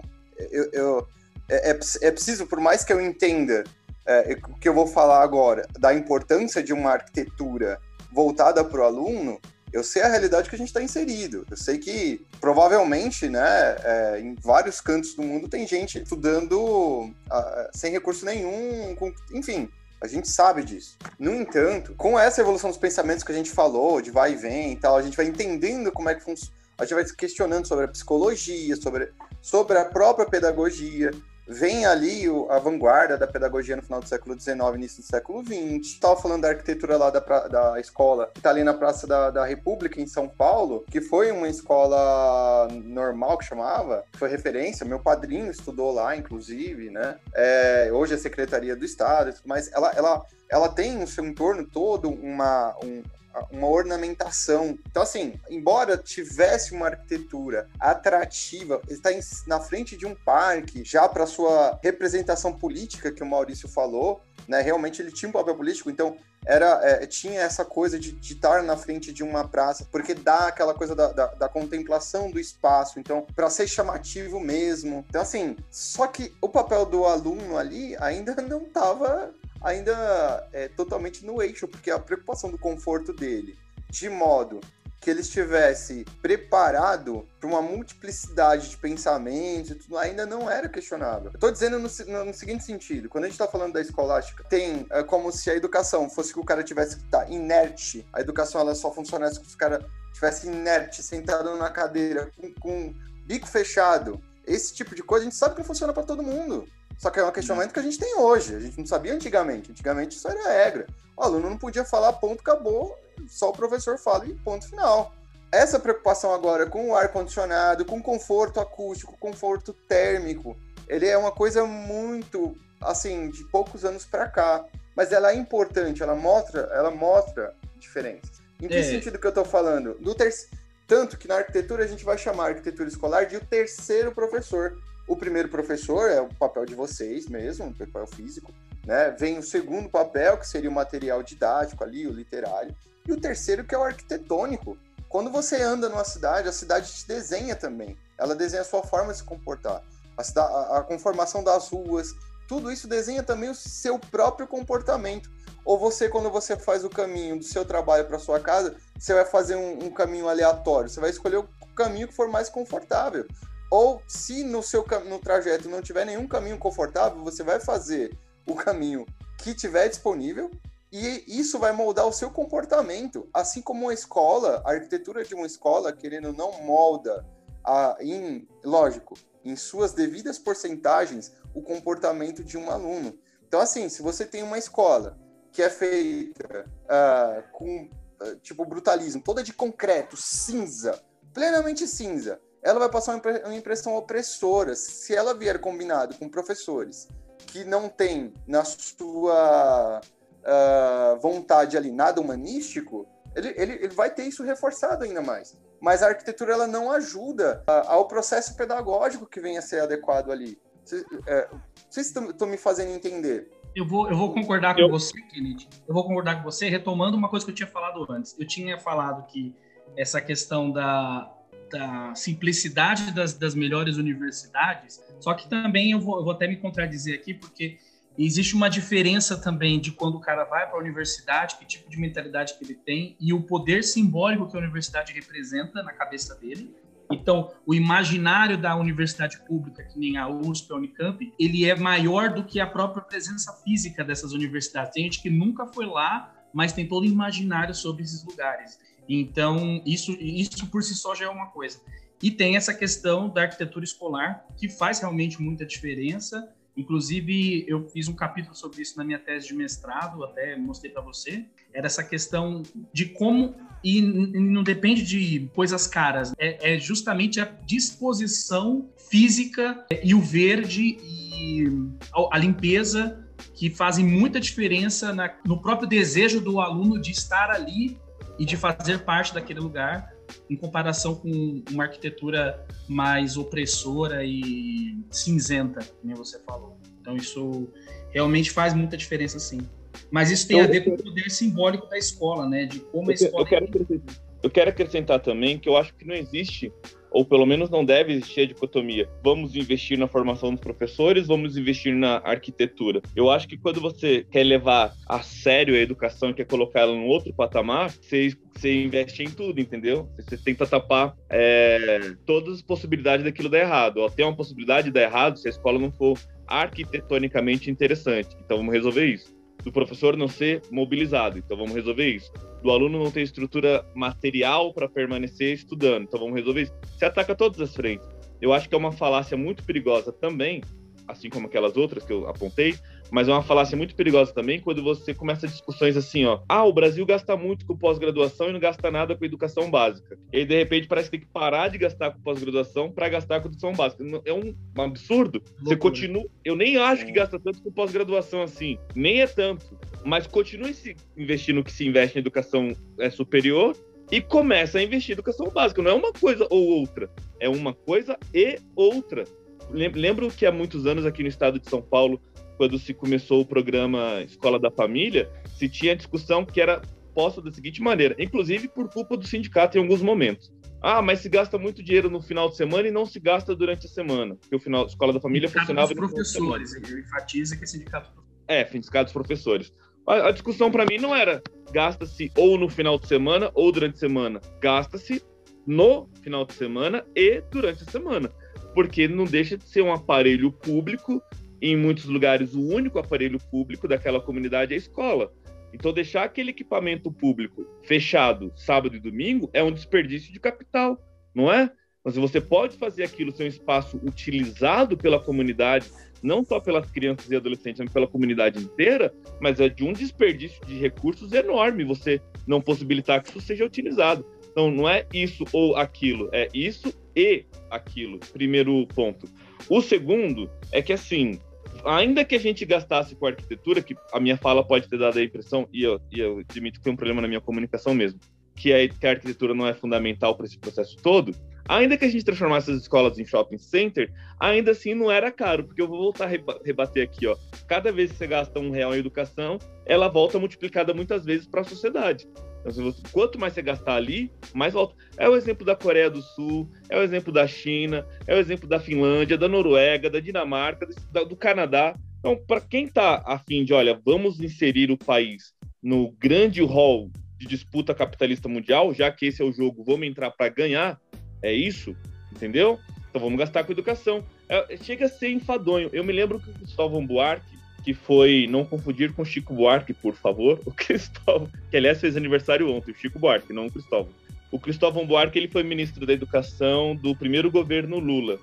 eu, eu- é, é, é preciso, por mais que eu entenda é, o que eu vou falar agora, da importância de uma arquitetura voltada para o aluno, eu sei a realidade que a gente está inserido. Eu sei que provavelmente, né, é, em vários cantos do mundo tem gente estudando ah, sem recurso nenhum, com- enfim. A gente sabe disso. No entanto, com essa evolução dos pensamentos que a gente falou, de vai e vem e tal, a gente vai entendendo como é que funciona. A gente vai se questionando sobre a psicologia, sobre, sobre a própria pedagogia. Vem ali o- a vanguarda da pedagogia no final do século XIX, início do século XX. Estava falando da arquitetura lá da, pra- da escola, que está ali na Praça da, da República, em São Paulo, que foi uma escola normal, que chamava, foi referência. Meu padrinho estudou lá, inclusive, né? É, hoje é Secretaria do Estado, mas ela, ela, ela tem no seu entorno todo uma, um- uma ornamentação. Então, assim, embora tivesse uma arquitetura atrativa, está na frente de um parque, já para sua representação política que o Maurício falou, né? Realmente ele tinha um papel político, então era é, tinha essa coisa de, de estar na frente de uma praça, porque dá aquela coisa da, da, da contemplação do espaço, então, para ser chamativo mesmo. Então, assim, só que o papel do aluno ali ainda não estava ainda é, totalmente no eixo, porque a preocupação do conforto dele, de modo que ele estivesse preparado para uma multiplicidade de pensamentos tudo, ainda não era questionável. Estou dizendo no, no- no seguinte sentido, quando a gente está falando da escolástica, tem é, como se a educação fosse que o cara tivesse que estar inerte, a educação ela só funcionasse se o cara tivesse inerte, sentado na cadeira, com, com bico fechado. Esse tipo de coisa a gente sabe que não funciona para todo mundo. Só que é um questionamento que a gente tem hoje. A gente não sabia antigamente. Antigamente isso era regra. O aluno não podia falar ponto, acabou, só o professor fala e ponto final. Essa preocupação agora com o ar-condicionado, com conforto acústico, conforto térmico, ele é uma coisa muito, assim, de poucos anos para cá. Mas ela é importante, ela mostra, ela mostra diferenças. Em que é. sentido que eu estou falando? Do ter... Tanto que na arquitetura a gente vai chamar a arquitetura escolar de o terceiro professor. O primeiro professor é o papel de vocês mesmo, o papel físico, né? Vem o segundo papel, que seria o material didático ali, o literário, e o terceiro que é o arquitetônico. Quando você anda numa cidade, a cidade te desenha também. Ela desenha a sua forma de se comportar. A, cidade, a conformação das ruas, tudo isso desenha também o seu próprio comportamento. Ou você, quando você faz o caminho do seu trabalho para sua casa, você vai fazer um, um, caminho aleatório. Você vai escolher o caminho que for mais confortável. Ou se no seu no trajeto não tiver nenhum caminho confortável, você vai fazer o caminho que tiver disponível e isso vai moldar o seu comportamento, assim como uma escola, a arquitetura de uma escola, querendo não molda, a, em, lógico, em suas devidas porcentagens, o comportamento de um aluno. Então, assim, se você tem uma escola que é feita uh, com, uh, tipo, brutalismo, toda de concreto, cinza, plenamente cinza, ela vai passar uma impressão opressora se ela vier combinado com professores que não têm na sua uh, vontade ali nada humanístico, ele, ele, ele vai ter isso reforçado ainda mais. Mas a arquitetura ela não ajuda uh, ao processo pedagógico que venha a ser adequado ali. Vocês uh, estão me fazendo entender. Eu vou, eu vou concordar com eu... você, Kennedy. Eu vou concordar com você, retomando uma coisa que eu tinha falado antes. Eu tinha falado que essa questão da, da simplicidade das, das melhores universidades, só que também eu vou, eu vou até me contradizer aqui, porque existe uma diferença também de quando o cara vai para a universidade, que tipo de mentalidade que ele tem e o poder simbólico que a universidade representa na cabeça dele. Então, o imaginário da universidade pública, que nem a USP, a Unicamp, ele é maior do que a própria presença física dessas universidades. Tem gente que nunca foi lá, mas tem todo o imaginário sobre esses lugares. Então, isso, isso por si só já é uma coisa. E tem essa questão da arquitetura escolar, que faz realmente muita diferença. Inclusive, eu fiz um capítulo sobre isso na minha tese de mestrado, até mostrei para você. Era essa questão de como, e não depende de coisas caras, é, é justamente a disposição física e o verde e a limpeza que fazem muita diferença na, no próprio desejo do aluno de estar ali e de fazer parte daquele lugar em comparação com uma arquitetura mais opressora e cinzenta, como você falou. Então isso realmente faz muita diferença, sim. Mas isso tem a ver com o poder simbólico da escola, né? De como a escola. Eu quero, eu quero acrescentar também que eu acho que não existe ou pelo menos não deve existir a dicotomia. Vamos investir na formação dos professores, vamos investir na arquitetura. Eu acho que quando você quer levar a sério a educação e quer colocar ela num outro patamar, você, você investe em tudo, entendeu? Você tenta tapar é, todas as possibilidades daquilo dar errado. Tem uma possibilidade de dar errado se a escola não for arquitetonicamente interessante. Então vamos resolver isso do professor não ser mobilizado. Então vamos resolver isso. Do aluno não ter estrutura material para permanecer estudando. Então vamos resolver isso. Você ataca todas as frentes. Eu acho que é uma falácia muito perigosa também, assim como aquelas outras que eu apontei, mas é uma falácia muito perigosa também quando você começa discussões assim, ó. Ah, o Brasil gasta muito com pós-graduação e não gasta nada com educação básica. E aí, de repente, parece que tem que parar de gastar com pós-graduação para gastar com educação básica. É um, absurdo. Loucura. Você continua. Eu nem acho que é. gasta tanto com pós-graduação assim. Nem é tanto. Mas continue se investindo no que se investe em educação é, superior e começa a investir em educação básica. Não é uma coisa ou outra. É uma coisa e outra. Lembro que há muitos anos aqui no estado de São Paulo quando se começou o programa Escola da Família, se tinha discussão que era posta da seguinte maneira, inclusive por culpa do sindicato em alguns momentos. Ah, mas se gasta muito dinheiro no final de semana e não se gasta durante a semana. Porque o final, Escola da Família sindicato funcionava. Dos professores, ele enfatiza que é sindicato É, sindicato dos professores. A, a discussão para mim não era gasta-se ou no final de semana ou durante a semana. Gasta-se no final de semana e durante a semana. Porque não deixa de ser um aparelho público em muitos lugares, o único aparelho público daquela comunidade é a escola. Então, deixar aquele equipamento público fechado sábado e domingo é um desperdício de capital, não é? Se você pode fazer aquilo ser um espaço utilizado pela comunidade, não só pelas crianças e adolescentes, mas pela comunidade inteira, mas é de um desperdício de recursos enorme você não possibilitar que isso seja utilizado. Então, não é isso ou aquilo, é isso e aquilo. Primeiro ponto. O segundo é que, assim, ainda que a gente gastasse com arquitetura, que a minha fala pode ter dado a impressão, e eu, e eu admito que tem um problema na minha comunicação mesmo, que, é, que a arquitetura não é fundamental para esse processo todo, ainda que a gente transformasse as escolas em shopping center, ainda assim não era caro, porque eu vou voltar a rebater aqui, ó. Cada vez que você gasta um real em educação, ela volta multiplicada muitas vezes para a sociedade. Então, quanto mais você gastar ali, mais volta. É o exemplo da Coreia do Sul, é o exemplo da China, é o exemplo da Finlândia, da Noruega, da Dinamarca, do, do Canadá. Então, para quem está afim de, olha, vamos inserir o país no grande hall de disputa capitalista mundial, já que esse é o jogo, vamos entrar para ganhar, é isso, entendeu? Então vamos gastar com educação. É, chega a ser enfadonho. Eu me lembro que o Cristóvão Buarque, que foi, não confundir com Chico Buarque, por favor, o Cristóvão, que aliás fez aniversário ontem, o Chico Buarque, não o Cristóvão. O Cristóvão Buarque, ele foi ministro da Educação do primeiro governo Lula.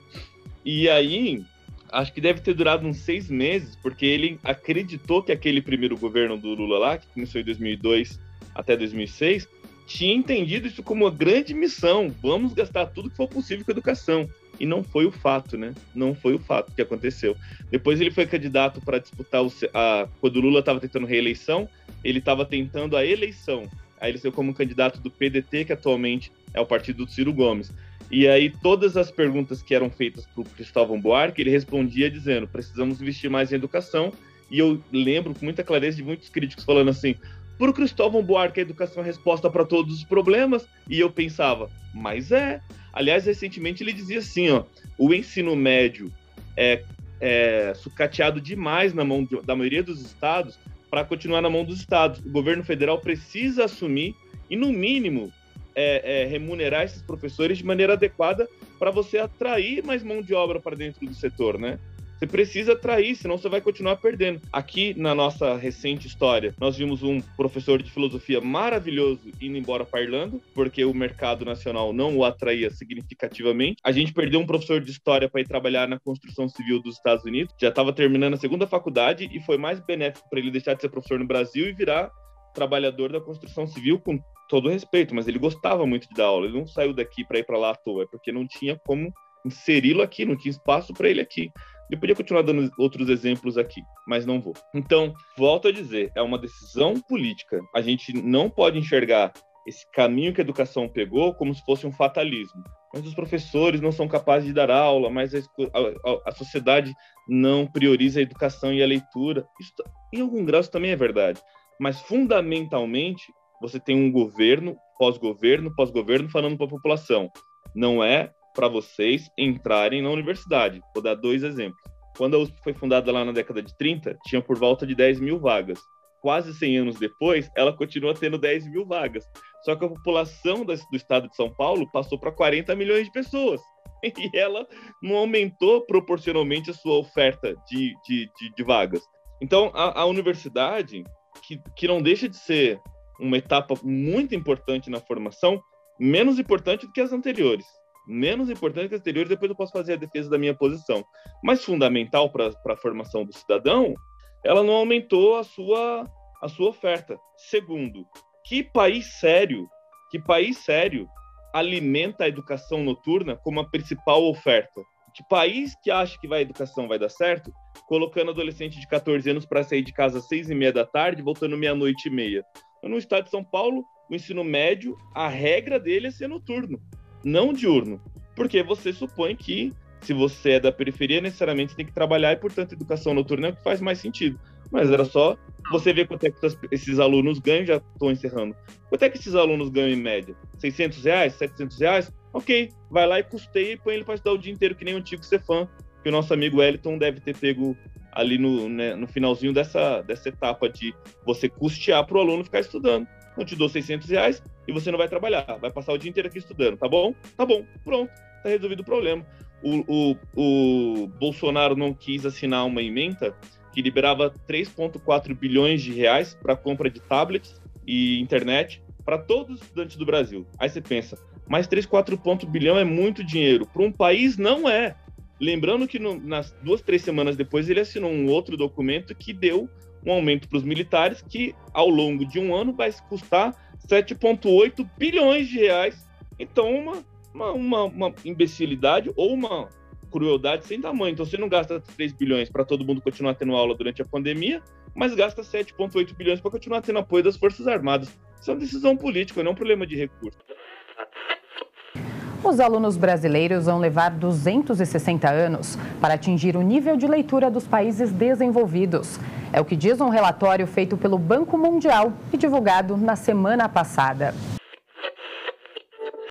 E aí, acho que deve ter durado uns seis meses, porque ele acreditou que aquele primeiro governo do Lula lá, que começou em 2002 até 2006, tinha entendido isso como uma grande missão. Vamos gastar tudo que for possível com educação. E não foi o fato, né? Não foi o fato que aconteceu. Depois ele foi candidato para disputar o, a, quando o Lula estava tentando reeleição, ele estava tentando a eleição. Aí ele saiu como candidato do PDT, que atualmente é o partido do Ciro Gomes. E aí todas as perguntas que eram feitas para o Cristóvão Buarque, ele respondia dizendo: precisamos investir mais em educação. E eu lembro com muita clareza de muitos críticos falando assim: por Cristóvão Buarque, a educação é a resposta para todos os problemas. E eu pensava, mas é. Aliás, recentemente ele dizia assim: ó, o ensino médio é, é sucateado demais na mão de, da maioria dos estados para continuar na mão dos estados. O governo federal precisa assumir e, no mínimo, é, é, remunerar esses professores de maneira adequada para você atrair mais mão de obra para dentro do setor, né? Você precisa atrair, senão você vai continuar perdendo. Aqui na nossa recente história, nós vimos um professor de filosofia maravilhoso indo embora para Irlanda, porque o mercado nacional não o atraía significativamente. A gente perdeu um professor de história para ir trabalhar na construção civil dos Estados Unidos. Já estava terminando a segunda faculdade e foi mais benéfico para ele deixar de ser professor no Brasil e virar trabalhador da construção civil com todo respeito, mas ele gostava muito de dar aula. Ele não saiu daqui para ir para lá à toa, é porque não tinha como inseri-lo aqui, não tinha espaço para ele aqui. Eu podia continuar dando outros exemplos aqui, mas não vou. Então, volto a dizer, é uma decisão política. A gente não pode enxergar esse caminho que a educação pegou como se fosse um fatalismo. Mas os professores não são capazes de dar aula, mas a, a, a sociedade não prioriza a educação e a leitura. Isso, em algum grau, isso também é verdade. Mas, fundamentalmente, você tem um governo, pós-governo, pós-governo, falando para a população. Não é para vocês entrarem na universidade. Vou dar dois exemplos. Quando a USP foi fundada lá na década de 30, tinha por volta de 10 mil vagas. Quase 100 anos depois, ela continua tendo 10 mil vagas. Só que a população do estado de São Paulo passou para 40 milhões de pessoas. E ela não aumentou proporcionalmente a sua oferta de, de, de, de vagas. Então, a, a universidade, que, que não deixa de ser uma etapa muito importante na formação, menos importante do que as anteriores menos importante que as anteriores, depois eu posso fazer a defesa da minha posição. Mas fundamental para a formação do cidadão, ela não aumentou a sua, a sua oferta. Segundo, que país sério, que país sério alimenta a educação noturna como a principal oferta? Que país que acha que vai, a educação vai dar certo, colocando adolescente de 14 anos para sair de casa às seis e meia da tarde, voltando meia-noite e meia? No estado de São Paulo, o ensino médio, a regra dele é ser noturno não diurno, porque você supõe que se você é da periferia, necessariamente você tem que trabalhar e, portanto, educação noturna é o que faz mais sentido. Mas era só você ver quanto é que esses alunos ganham, já estou encerrando. Quanto é que esses alunos ganham em média? 600 reais? 700 reais? Ok, vai lá e custeia e põe ele para estudar o dia inteiro, que nem o antigo Cefam, que o nosso amigo Wellington deve ter pego ali no, né, no finalzinho dessa, dessa etapa de você custear para o aluno ficar estudando não te dou 600 reais e você não vai trabalhar, vai passar o dia inteiro aqui estudando, tá bom? Tá bom, pronto, tá resolvido o problema. O, o, o Bolsonaro não quis assinar uma emenda que liberava 3,4 bilhões de reais para compra de tablets e internet para todos os estudantes do Brasil. Aí você pensa, Mas 3, 4 pontos bilhão é muito dinheiro. Para um país, não é. Lembrando que no, nas duas, três semanas depois ele assinou um outro documento que deu um aumento para os militares que, ao longo de um ano, vai custar 7,8 bilhões de reais. Então, uma, uma, uma, uma imbecilidade ou uma crueldade sem tamanho. Então, você não gasta 3 bilhões para todo mundo continuar tendo aula durante a pandemia, mas gasta 7,8 bilhões para continuar tendo apoio das Forças Armadas. Isso é uma decisão política, não é um problema de recurso. Os alunos brasileiros vão levar 260 anos para atingir o nível de leitura dos países desenvolvidos. É o que diz um relatório feito pelo Banco Mundial e divulgado na semana passada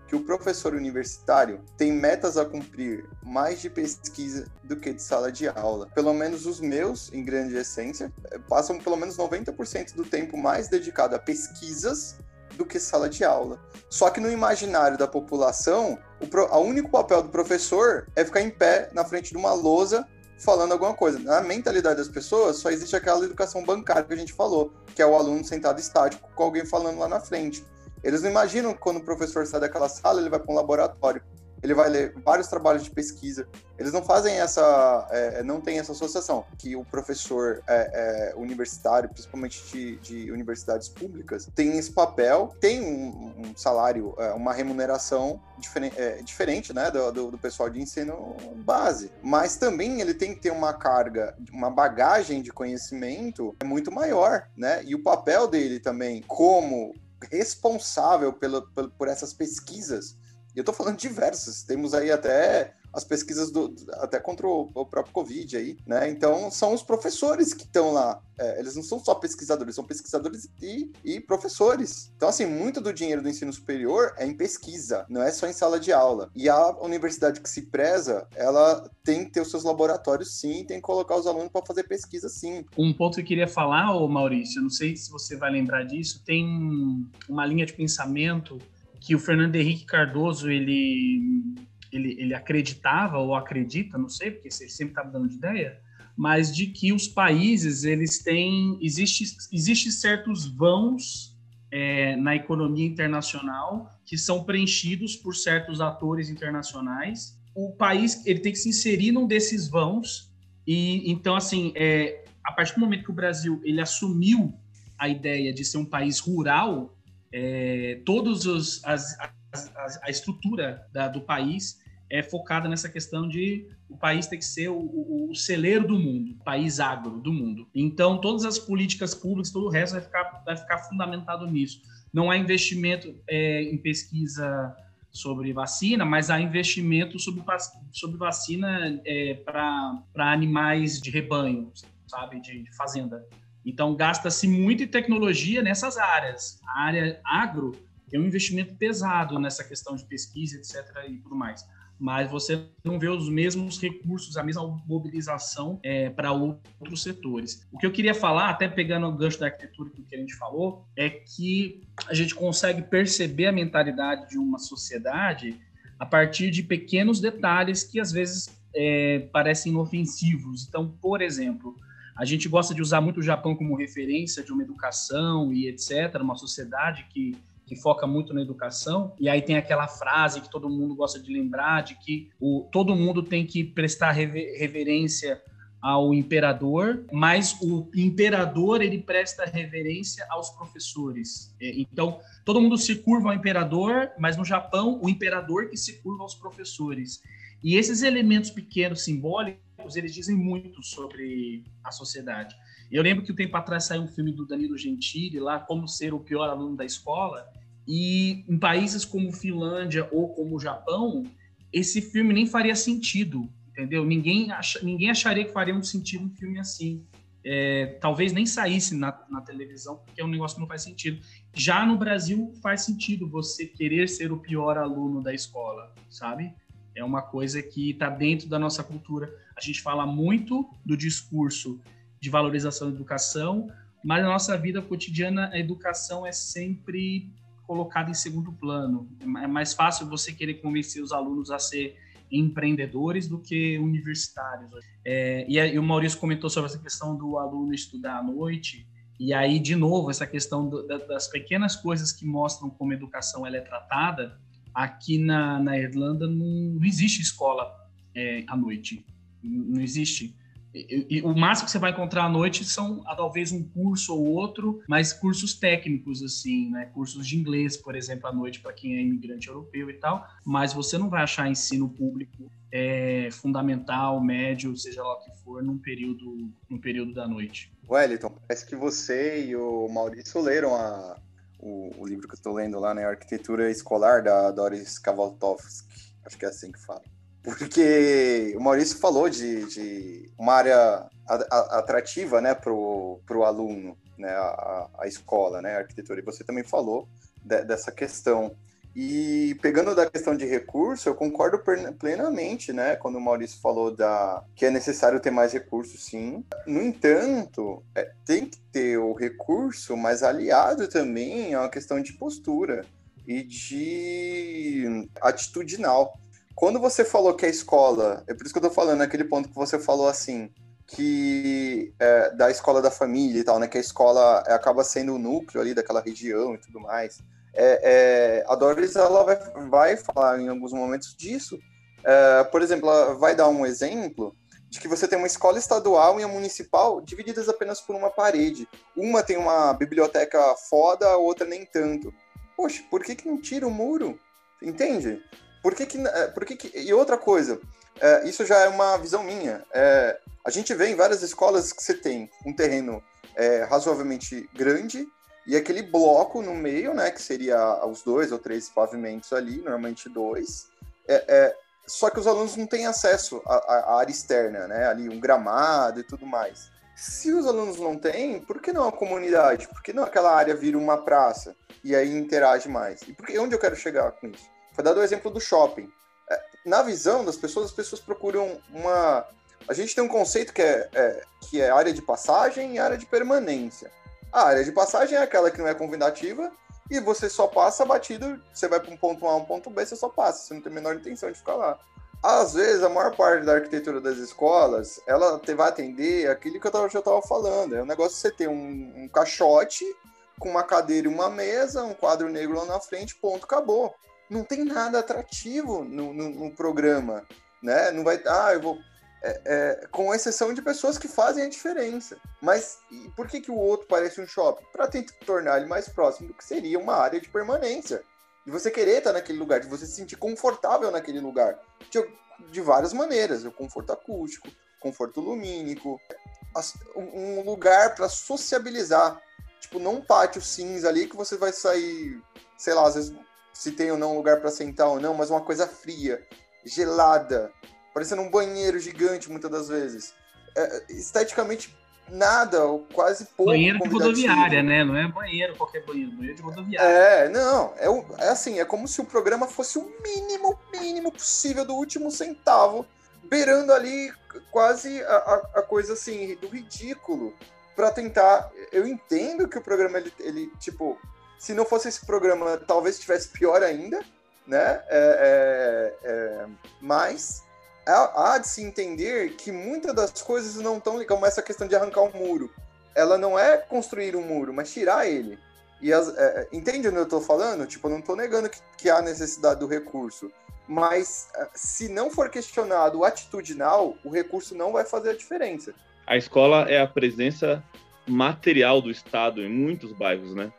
que o professor universitário tem metas a cumprir mais de pesquisa do que de sala de aula. Pelo menos os meus, em grande essência, eh, passam pelo menos 90% do tempo mais dedicado a pesquisas do que sala de aula. Só que no imaginário da população, o, pro, o único papel do professor é ficar em pé na frente de uma lousa falando alguma coisa. Na mentalidade das pessoas, só existe aquela educação bancária que a gente falou, que é o aluno sentado estático com alguém falando lá na frente. Eles não imaginam que quando o professor sai daquela sala, ele vai para um laboratório. Ele vai ler vários trabalhos de pesquisa. Eles não fazem essa, é, não tem essa associação que o professor é, é, universitário, principalmente de, de, universidades públicas, tem esse papel, tem um, um salário, é, uma remuneração diferente, é, diferente né, do, do, do, pessoal de ensino base. Mas também ele tem que ter uma carga, uma bagagem de conhecimento muito maior, né? E o papel dele também como responsável pelo, por essas pesquisas. E eu estou falando diversas. Temos aí até as pesquisas do, até contra o, o, próprio Covid aí, né? Então são os professores que estão lá. É, eles não são só pesquisadores, são pesquisadores e, e, professores. Então, assim, muito do dinheiro do ensino superior é em pesquisa, não é só em sala de aula. E a universidade que se preza, ela tem que ter os seus laboratórios sim, tem que colocar os alunos para fazer pesquisa sim. Um ponto que eu queria falar, ô Maurício, não sei se você vai lembrar disso, tem uma linha de pensamento que o Fernando Henrique Cardoso ele ele, ele acreditava ou acredita, não sei, porque ele sempre está dando de ideia, mas de que os países eles têm existe existe certos vãos é, na economia internacional que são preenchidos por certos atores internacionais. O país ele tem que se inserir num desses vãos e então assim é, a partir do momento que o Brasil ele assumiu a ideia de ser um país rural, é, todos os as, as, a estrutura da, do país é focada nessa questão de o país ter que ser o, o, o, celeiro do mundo, o país agro do mundo. Então, todas as políticas públicas, todo o resto vai ficar, vai ficar fundamentado nisso. Não há investimento é, em pesquisa sobre vacina, mas há investimento sobre, sobre vacina é, para animais de rebanho, sabe, de, de fazenda. Então, gasta-se muito em tecnologia nessas áreas. A área agro tem um investimento pesado nessa questão de pesquisa, etc. e tudo mais mas você não vê os mesmos recursos, a mesma mobilização é, para outros setores. O que eu queria falar, até pegando o gancho da arquitetura que a gente falou, é que a gente consegue perceber a mentalidade de uma sociedade a partir de pequenos detalhes que às vezes é, parecem inofensivos. Então, por exemplo, a gente gosta de usar muito o Japão como referência de uma educação e etc., uma sociedade que que foca muito na educação, e aí tem aquela frase que todo mundo gosta de lembrar, de que o, todo mundo tem que prestar rever, reverência ao imperador, mas o imperador ele presta reverência aos professores. É, então, todo mundo se curva ao imperador, mas no Japão, o imperador que se curva aos professores. E esses elementos pequenos, simbólicos, eles dizem muito sobre a sociedade. Eu lembro que um tempo atrás saiu um filme do Danilo Gentili lá, Como Ser o Pior Aluno da Escola, e em países como Finlândia ou como Japão, esse filme nem faria sentido, entendeu? Ninguém, ninguém acharia que faria um sentido um filme assim. É, talvez nem saísse na, na, televisão, porque é um negócio que não faz sentido. Já no Brasil faz sentido você querer ser o pior aluno da escola, sabe? É uma coisa que está dentro da nossa cultura. A gente fala muito do discurso de valorização da educação, mas na nossa vida cotidiana a educação é sempre colocada em segundo plano. É mais fácil você querer convencer os alunos a ser empreendedores do que universitários. É, e, o Maurício comentou sobre essa questão do aluno estudar à noite. E aí, de novo, essa questão do, da, das pequenas coisas que mostram como a educação ela é tratada aqui na, na Irlanda não, existe escola é, à noite. Não existe. E, e, o máximo que você vai encontrar à noite são talvez um curso ou outro, mas cursos técnicos assim, né? Cursos de inglês, por exemplo, à noite para quem é imigrante europeu e tal. Mas você não vai achar ensino público é, fundamental, médio, seja lá o que for, num período, num período da noite. Wellington, parece que você e o Maurício leram a, o, o livro que eu estou lendo lá, né? Arquitetura Escolar, da Doris Kavaltovsky. Acho que é assim que fala. Porque o Maurício falou de, de uma área atrativa né, para o aluno, né, a, a, escola, né, a arquitetura. E você também falou de, dessa questão. E pegando da questão de recurso, eu concordo plenamente, né, quando o Maurício falou da que é necessário ter mais recursos, sim. No entanto, é, tem que ter o recurso, mas aliado também a uma questão de postura e de atitudinal. Quando você falou que a escola, é por isso que eu tô falando, aquele ponto que você falou assim, que é, da escola da família e tal, né? Que a escola acaba sendo o núcleo ali daquela região e tudo mais. É, é, a Doris ela vai, vai falar em alguns momentos disso. É, por exemplo, ela vai dar um exemplo de que você tem uma escola estadual e a municipal divididas apenas por uma parede. Uma tem uma biblioteca foda, a outra nem tanto. Poxa, por que, que não tira o muro? Entende? Por que que, é, por que, que e outra coisa, é, isso já é uma visão minha. É, a gente vê em várias escolas que você tem um terreno é, razoavelmente grande e aquele bloco no meio, né, que seria os dois ou três pavimentos ali, normalmente dois. É, é, só que os alunos não têm acesso à, à, área externa, né, ali um gramado e tudo mais. Se os alunos não têm, por que não a comunidade? Por que não aquela área vira uma praça e aí interage mais? E onde eu quero chegar com isso? Foi dado o exemplo do shopping. É, na visão das pessoas, as pessoas procuram uma. A gente tem um conceito que é, é, que é área de passagem e área de permanência. A área de passagem é aquela que não é convidativa e você só passa batido, você vai para um ponto A, um ponto B, você só passa, você não tem a menor intenção de ficar lá. Às vezes, a maior parte da arquitetura das escolas, ela vai atender aquilo que eu já estava falando. É um negócio de você ter um, um caixote com uma cadeira e uma mesa, um quadro negro lá na frente, ponto, acabou não tem nada atrativo no, no, no programa, né? Não vai, ah, eu vou, é, é, com exceção de pessoas que fazem a diferença. Mas por que, que o outro parece um shopping? Para tentar tornar ele mais próximo do que seria uma área de permanência. De você querer estar naquele lugar, de você se sentir confortável naquele lugar. De, de várias maneiras. O conforto acústico, conforto lumínico, um lugar para sociabilizar. Tipo, não um pátio cinza ali que você vai sair, sei lá, às vezes se tem ou não um lugar para sentar ou não, mas uma coisa fria, gelada, parecendo um banheiro gigante muitas das vezes. É, esteticamente, nada, ou quase pouco. Banheiro de rodoviária, né? Não é banheiro, qualquer banheiro, banheiro de rodoviária. É, não, é, é assim, é como se o programa fosse o mínimo, mínimo possível do último centavo, beirando ali quase a, a, a coisa assim, do ridículo, para tentar. Eu entendo que o programa, ele, ele tipo, se não fosse esse programa, talvez estivesse pior ainda, né? É, é, é, mas há de se entender que muitas das coisas não estão ligadas, como essa questão de arrancar um muro. Ela não é construir um muro, mas tirar ele. E as, é, é entende onde eu estou falando? Tipo, eu não estou negando que, que há necessidade do recurso. Mas é, se não for questionado o atitudinal, o recurso não vai fazer a diferença. A escola é a presença material do Estado em muitos bairros, né?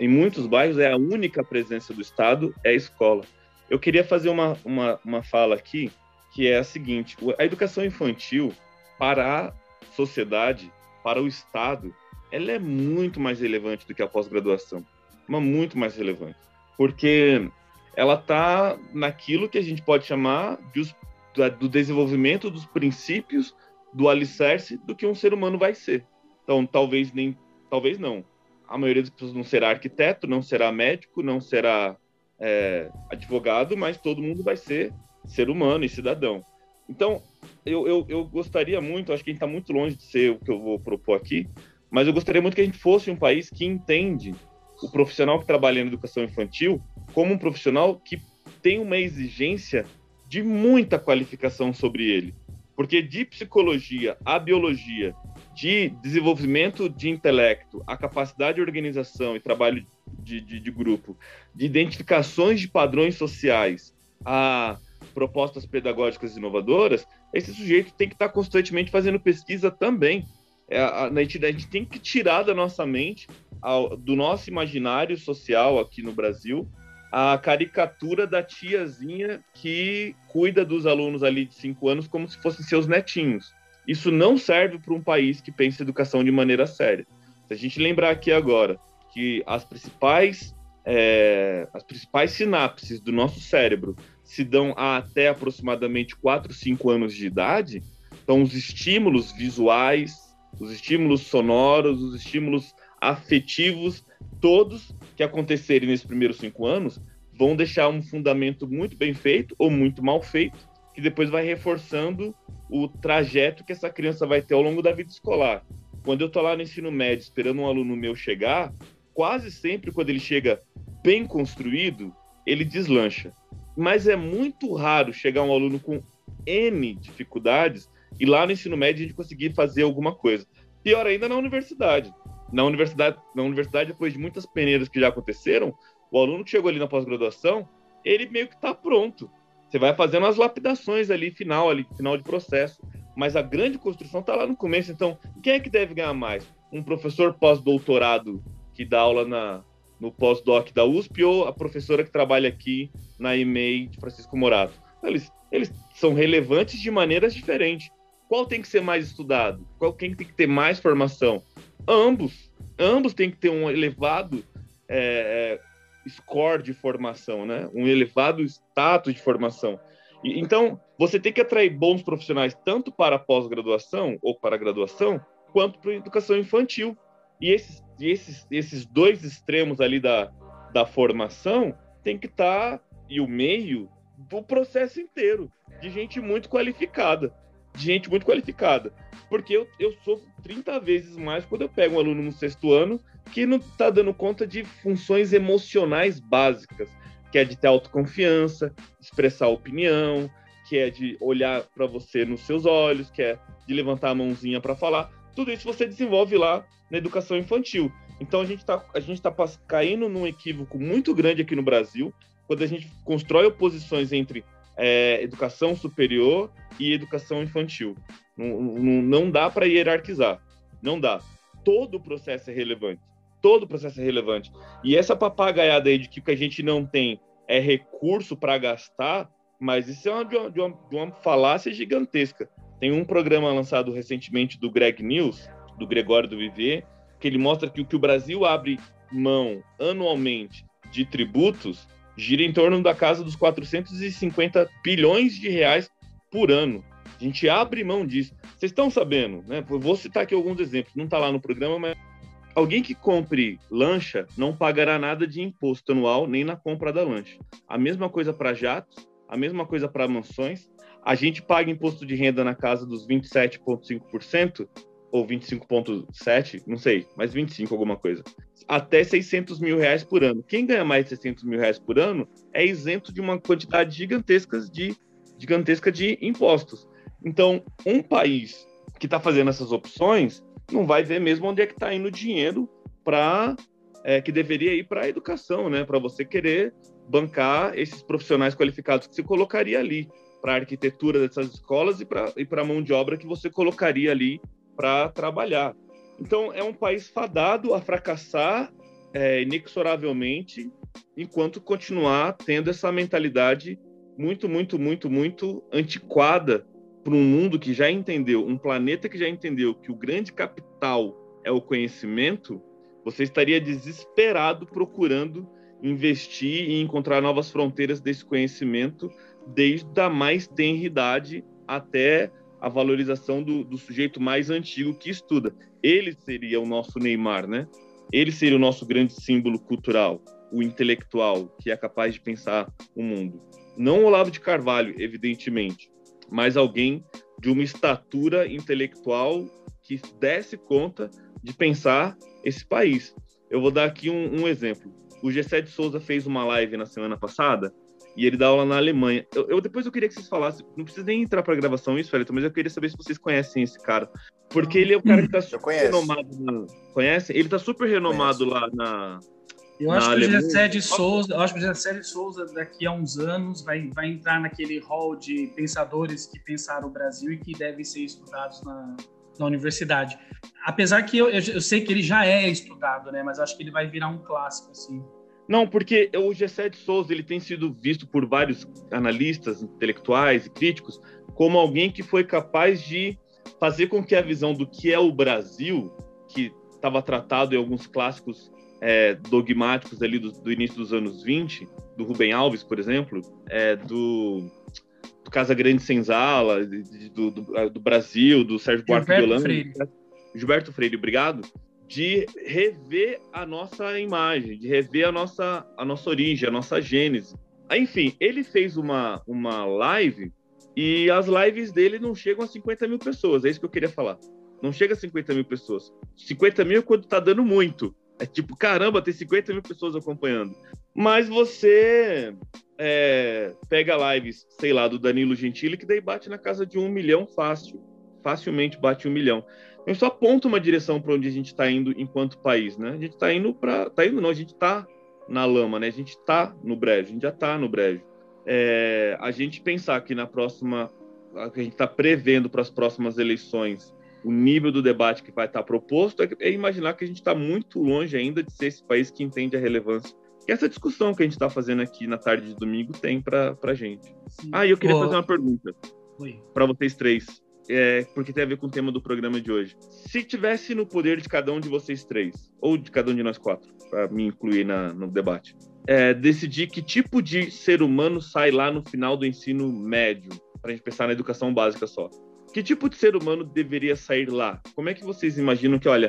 Em muitos bairros é a única presença do Estado é a escola. Eu queria fazer uma, uma, uma fala aqui, que é a seguinte: a educação infantil, para a sociedade, para o Estado, ela é muito mais relevante do que a pós-graduação. Uma muito mais relevante. Porque ela está naquilo que a gente pode chamar de, do desenvolvimento dos princípios do alicerce do que um ser humano vai ser. Então, talvez nem, talvez não a maioria das pessoas não será arquiteto, não será médico, não será é, advogado, mas todo mundo vai ser ser humano e cidadão. Então, eu, eu, eu gostaria muito, acho que a gente está muito longe de ser o que eu vou propor aqui, mas eu gostaria muito que a gente fosse um país que entende o profissional que trabalha na educação infantil como um profissional que tem uma exigência de muita qualificação sobre ele. Porque de psicologia a biologia, de desenvolvimento de intelecto, a capacidade de organização e trabalho de, de, de grupo, de identificações de padrões sociais, a propostas pedagógicas inovadoras, esse sujeito tem que estar constantemente fazendo pesquisa também. É, a, a, gente, a gente tem que tirar da nossa mente, ao, do nosso imaginário social aqui no Brasil, a caricatura da tiazinha que cuida dos alunos ali de cinco anos como se fossem seus netinhos. Isso não serve para um país que pensa educação de maneira séria. Se a gente lembrar aqui agora que as principais, é, as principais sinapses do nosso cérebro se dão até aproximadamente 4, 5 anos de idade, então os estímulos visuais, os estímulos sonoros, os estímulos afetivos, todos que acontecerem nesses primeiros cinco anos, vão deixar um fundamento muito bem feito ou muito mal feito, que depois vai reforçando o trajeto que essa criança vai ter ao longo da vida escolar. Quando eu estou lá no ensino médio esperando um aluno meu chegar, quase sempre quando ele chega bem construído, ele deslancha. Mas é muito raro chegar um aluno com N dificuldades e lá no ensino médio a gente conseguir fazer alguma coisa. Pior ainda na universidade. Na universidade, na universidade depois de muitas peneiras que já aconteceram, o aluno que chegou ali na pós-graduação, ele meio que está pronto. Você vai fazendo as lapidações ali, final, ali, final de processo. Mas a grande construção está lá no começo. Então, quem é que deve ganhar mais? Um professor pós-doutorado que dá aula na, no pós-doc da USP ou a professora que trabalha aqui na EMEI de Francisco Morato? Eles, eles são relevantes de maneiras diferentes. Qual tem que ser mais estudado? Qual quem tem que ter mais formação? Ambos. Ambos têm que ter um elevado é, é score de formação, né? Um elevado status de formação. E, então, você tem que atrair bons profissionais tanto para pós-graduação ou para graduação, quanto para educação infantil. E esses, esses, esses dois extremos ali da, da formação tem que estar, tá, e o meio, do processo inteiro, de gente muito qualificada. De gente muito qualificada. Porque eu, eu sofro 30 vezes mais quando eu pego um aluno no sexto ano que não está dando conta de funções emocionais básicas, que é de ter autoconfiança, expressar opinião, que é de olhar para você nos seus olhos, que é de levantar a mãozinha para falar. Tudo isso você desenvolve lá na educação infantil. Então a gente está gente tá caindo num equívoco muito grande aqui no Brasil, quando a gente constrói oposições entre é, educação superior e educação infantil. Não, não, não dá para hierarquizar, não dá. Todo o processo é relevante todo o processo é relevante. E essa papagaiada aí de que o que a gente não tem é recurso para gastar, mas isso é uma, de, uma, de uma falácia gigantesca. Tem um programa lançado recentemente do Greg News, do Gregório do Viver, que ele mostra que o que o Brasil abre mão anualmente de tributos gira em torno da casa dos 450 bilhões de reais por ano. A gente abre mão disso. Vocês estão sabendo, né? vou citar aqui alguns exemplos. Não está lá no programa, mas Alguém que compre lancha não pagará nada de imposto anual nem na compra da lancha. A mesma coisa para jatos, a mesma coisa para mansões. A gente paga imposto de renda na casa dos 27,5% ou 25,7%, não sei, mas 25 alguma coisa. Até 600 mil reais por ano. Quem ganha mais de 600 mil reais por ano é isento de uma quantidade gigantesca de, gigantesca de impostos. Então, um país que está fazendo essas opções não vai ver mesmo onde é que está indo o dinheiro para é, que deveria ir para a educação, né? Para você querer bancar esses profissionais qualificados que você colocaria ali para a arquitetura dessas escolas e para a mão de obra que você colocaria ali para trabalhar. Então, é um país fadado a fracassar é, inexoravelmente enquanto continuar tendo essa mentalidade muito, muito, muito, muito antiquada para um mundo que já entendeu, um planeta que já entendeu que o grande capital é o conhecimento, você estaria desesperado procurando investir e encontrar novas fronteiras desse conhecimento, desde a mais tenra idade até a valorização do, do, sujeito mais antigo que estuda. Ele seria o nosso Neymar, né? Ele seria o nosso grande símbolo cultural, o intelectual, que é capaz de pensar o mundo. Não Olavo de Carvalho, evidentemente, mas alguém de uma estatura intelectual que desse conta de pensar esse país. Eu vou dar aqui um, um exemplo. O Gessé de Souza fez uma live na semana passada e ele dá aula na Alemanha. Eu, eu depois eu queria que vocês falassem, não precisa nem entrar para gravação isso, Felipe, mas eu queria saber se vocês conhecem esse cara, porque ele é o cara que tá super renomado. Na, conhece? Ele tá super renomado lá na eu acho que o Gessé de Souza, eu acho que o Gessé de Souza daqui a uns anos vai, vai entrar naquele hall de pensadores que pensaram o Brasil e que devem ser estudados na, na universidade. Apesar que eu, eu, eu, sei que ele já é estudado, né? Mas acho que ele vai virar um clássico, assim. Não, porque o Gessé de Souza ele tem sido visto por vários analistas, intelectuais e críticos como alguém que foi capaz de fazer com que a visão do que é o Brasil, que estava tratado em alguns clássicos é, dogmáticos ali do, do, início dos anos 20, do Rubem Alves, por exemplo, é, do, do Casa Grande Senzala, do, do, do Brasil, do Sérgio Buarque de Holanda, Freire. Gilberto Freire, obrigado, de rever a nossa imagem, de rever a nossa, a nossa origem, a nossa gênese. Enfim, ele fez uma, uma live e as lives dele não chegam a 50 mil pessoas, é isso que eu queria falar. Não chega a 50 mil pessoas. 50 mil é quando tá dando muito. É tipo, caramba, tem 50 mil pessoas acompanhando. Mas você é, pega lives, sei lá, do Danilo Gentili, que daí bate na casa de um milhão fácil. Facilmente bate um milhão. Eu só aponto uma direção para onde a gente está indo enquanto país, né? A gente está indo para. Tá indo, não, a gente está na lama, né? A gente está no brejo, a gente já está no brejo. É, a gente pensar que na próxima. que a gente está prevendo para as próximas eleições o nível do debate que vai estar proposto, é, é imaginar que a gente está muito longe ainda de ser esse país que entende a relevância que essa discussão que a gente está fazendo aqui na tarde de domingo tem para a gente. Sim. Ah, e eu queria oh. fazer uma pergunta para vocês três, é, porque tem a ver com o tema do programa de hoje. Se tivesse no poder de cada um de vocês três, ou de cada um de nós quatro, para me incluir na, no debate, é, decidir que tipo de ser humano sai lá no final do ensino médio, para a gente pensar na educação básica só. Que tipo de ser humano deveria sair lá? Como é que vocês imaginam que, olha,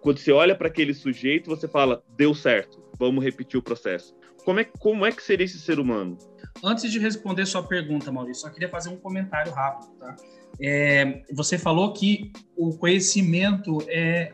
quando você olha para aquele sujeito, você fala, deu certo, vamos repetir o processo. Como é, como é que seria esse ser humano? Antes de responder sua pergunta, Maurício, só queria fazer um comentário rápido, tá? É, você falou que o conhecimento é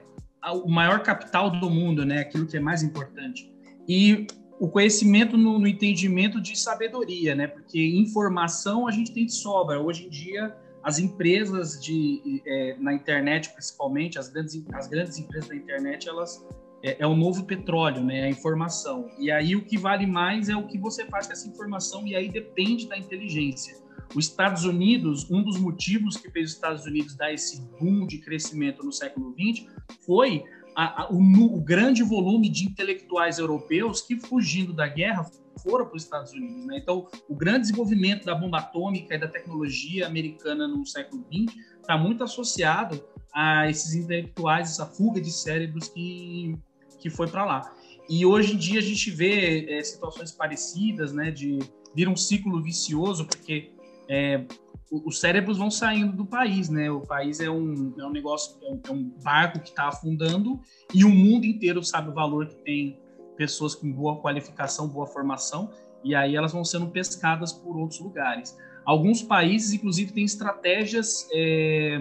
o maior capital do mundo, né? Aquilo que é mais importante. E o conhecimento no, no entendimento de sabedoria, né? Porque informação a gente tem de sobra. Hoje em dia as empresas de, é, na internet, principalmente, as grandes, as grandes empresas da internet, elas é, é, o novo petróleo, né? A informação. E aí o que vale mais é o que você faz com essa informação, e aí depende da inteligência. Os Estados Unidos, um dos motivos que fez os Estados Unidos dar esse boom de crescimento no século XX foi a, a, o, o grande volume de intelectuais europeus que, fugindo da guerra, foram para os Estados Unidos. Né? Então, o grande desenvolvimento da bomba atômica e da tecnologia americana no século XX está muito associado a esses intelectuais, essa fuga de cérebros que, que foi para lá. E hoje em dia a gente vê é, situações parecidas, né, de vir um ciclo vicioso, porque é, os cérebros vão saindo do país, né? O país é um, é um negócio, é um, é um barco que está afundando e o mundo inteiro sabe o valor que tem pessoas com boa qualificação, boa formação, e aí elas vão sendo pescadas por outros lugares. Alguns países, inclusive, têm estratégias, é,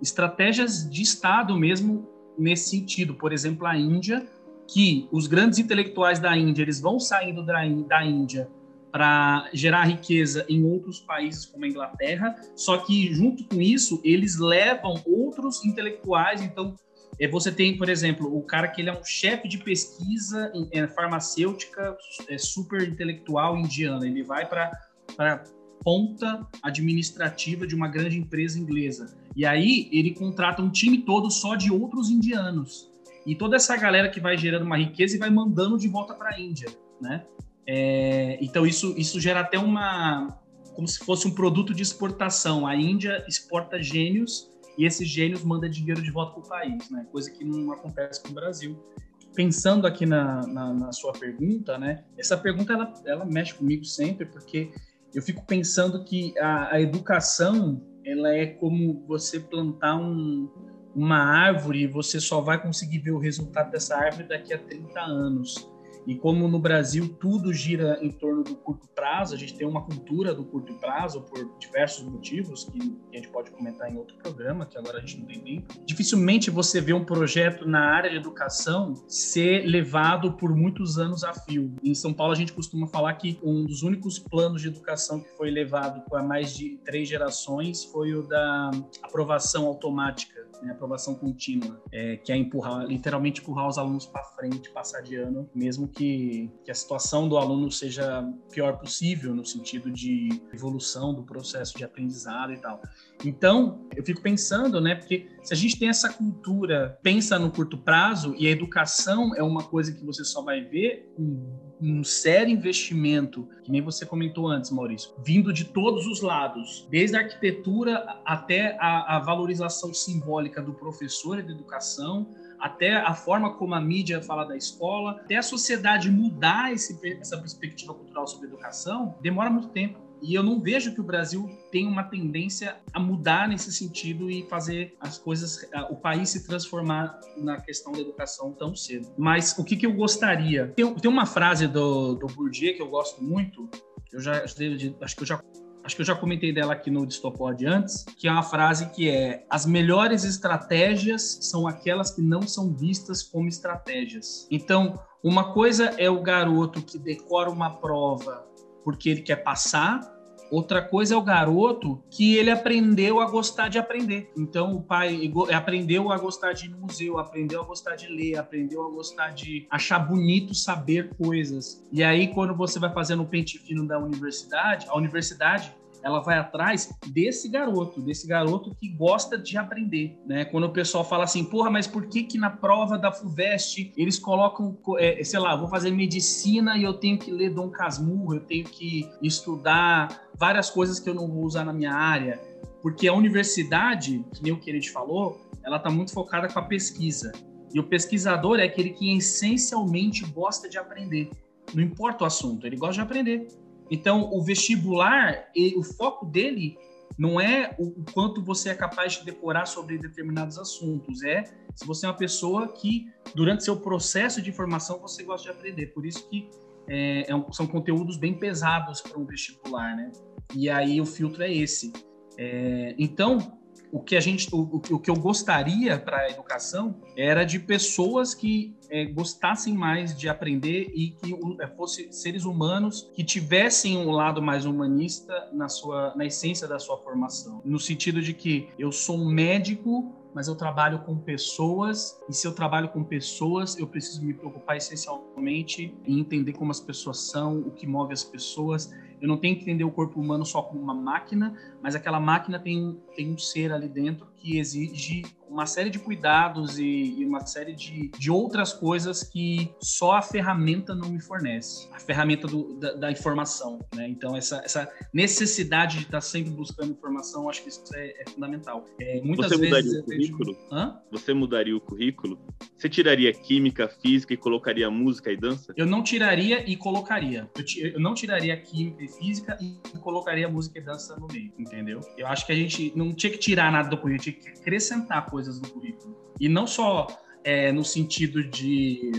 estratégias de Estado mesmo nesse sentido. Por exemplo, a Índia, que os grandes intelectuais da Índia eles vão saindo da, da Índia para gerar riqueza em outros países como a Inglaterra, só que junto com isso eles levam outros intelectuais, então é, você tem, por exemplo, o cara que ele é um chefe de pesquisa em, é, farmacêutica é, super intelectual indiana. Ele vai para a ponta administrativa de uma grande empresa inglesa. E aí ele contrata um time todo só de outros indianos. E toda essa galera que vai gerando uma riqueza e vai mandando de volta para a Índia, né? É, então isso, isso gera até uma como se fosse um produto de exportação. A Índia exporta gênios e esses gênios mandam dinheiro de volta para o país, né? Coisa que não acontece com o Brasil. Pensando aqui na, na, na, sua pergunta, né? Essa pergunta ela, ela mexe comigo sempre porque eu fico pensando que a, a educação ela é como você plantar um, uma árvore e você só vai conseguir ver o resultado dessa árvore daqui a 30 anos. E como no Brasil tudo gira em torno do curto prazo, a gente tem uma cultura do curto prazo por diversos motivos que a gente pode comentar em outro programa, que agora a gente não tem tempo. Dificilmente você vê um projeto na área de educação ser levado por muitos anos a fio. Em São Paulo a gente costuma falar que um dos únicos planos de educação que foi levado por mais de três gerações foi o da aprovação automática né, aprovação contínua, é, que é empurrar, literalmente empurrar os alunos para frente, passar de ano, mesmo que, que a situação do aluno seja pior possível, no sentido de evolução do processo de aprendizado e tal. Então, eu fico pensando, né, porque se a gente tem essa cultura, pensa no curto prazo, e a educação é uma coisa que você só vai ver com um sério investimento, que nem você comentou antes, Maurício, vindo de todos os lados, desde a arquitetura até a, a valorização simbólica do professor e da educação, até a forma como a mídia fala da escola, até a sociedade mudar esse, essa perspectiva cultural sobre educação, demora muito tempo. E eu não vejo que o Brasil tem uma tendência a mudar nesse sentido e fazer as coisas, o país se transformar na questão da educação tão cedo. Mas o que, que eu gostaria? Tem, tem uma frase do, do Bourdieu que eu gosto muito, eu já acho que eu já acho que eu já comentei dela aqui no Distopod antes, que é uma frase que é: as melhores estratégias são aquelas que não são vistas como estratégias. Então, uma coisa é o garoto que decora uma prova porque ele quer passar. Outra coisa é o garoto que ele aprendeu a gostar de aprender. Então o pai aprendeu a gostar de ir no museu, aprendeu a gostar de ler, aprendeu a gostar de achar bonito saber coisas. E aí quando você vai fazendo o pente fino da universidade, a universidade ela vai atrás desse garoto, desse garoto que gosta de aprender, né? Quando o pessoal fala assim, porra, mas por que que na prova da FUVEST eles colocam, é, sei lá, vou fazer medicina e eu tenho que ler Dom Casmurro, eu tenho que estudar várias coisas que eu não vou usar na minha área, porque a universidade, que nem o que te falou, ela está muito focada com a pesquisa. E o pesquisador é aquele que essencialmente gosta de aprender. Não importa o assunto, ele gosta de aprender. Então, o vestibular, o foco dele não é o quanto você é capaz de decorar sobre determinados assuntos, é se você é uma pessoa que, durante seu processo de formação, você gosta de aprender. Por isso que é, é são conteúdos bem pesados para um vestibular, né? E aí o filtro é esse. É, então, o que a gente, o, o que eu gostaria para a educação era de pessoas que é, gostassem mais de aprender e que é, fossem seres humanos que tivessem um lado mais humanista na sua, na essência da sua formação, no sentido de que eu sou um médico mas eu trabalho com pessoas, e se eu trabalho com pessoas, eu preciso me preocupar essencialmente em entender como as pessoas são, o que move as pessoas, eu não tenho que entender o corpo humano só como uma máquina, mas aquela máquina tem, tem um ser ali dentro que exige uma série de cuidados e, e, uma série de, de outras coisas que só a ferramenta não me fornece. A ferramenta do, da, da, informação, né? Então, essa, essa necessidade de estar sempre buscando informação, acho que isso é, é fundamental. É, muitas Você vezes mudaria o currículo? Vejo... Você mudaria o currículo? Você tiraria química, física e colocaria música e dança? Eu não tiraria e colocaria. Eu, eu não tiraria química e física e colocaria música e dança no meio, entendeu? Eu acho que a gente não tinha que tirar nada do currículo, tinha que acrescentar coisas coisas no currículo. E não só é, no sentido de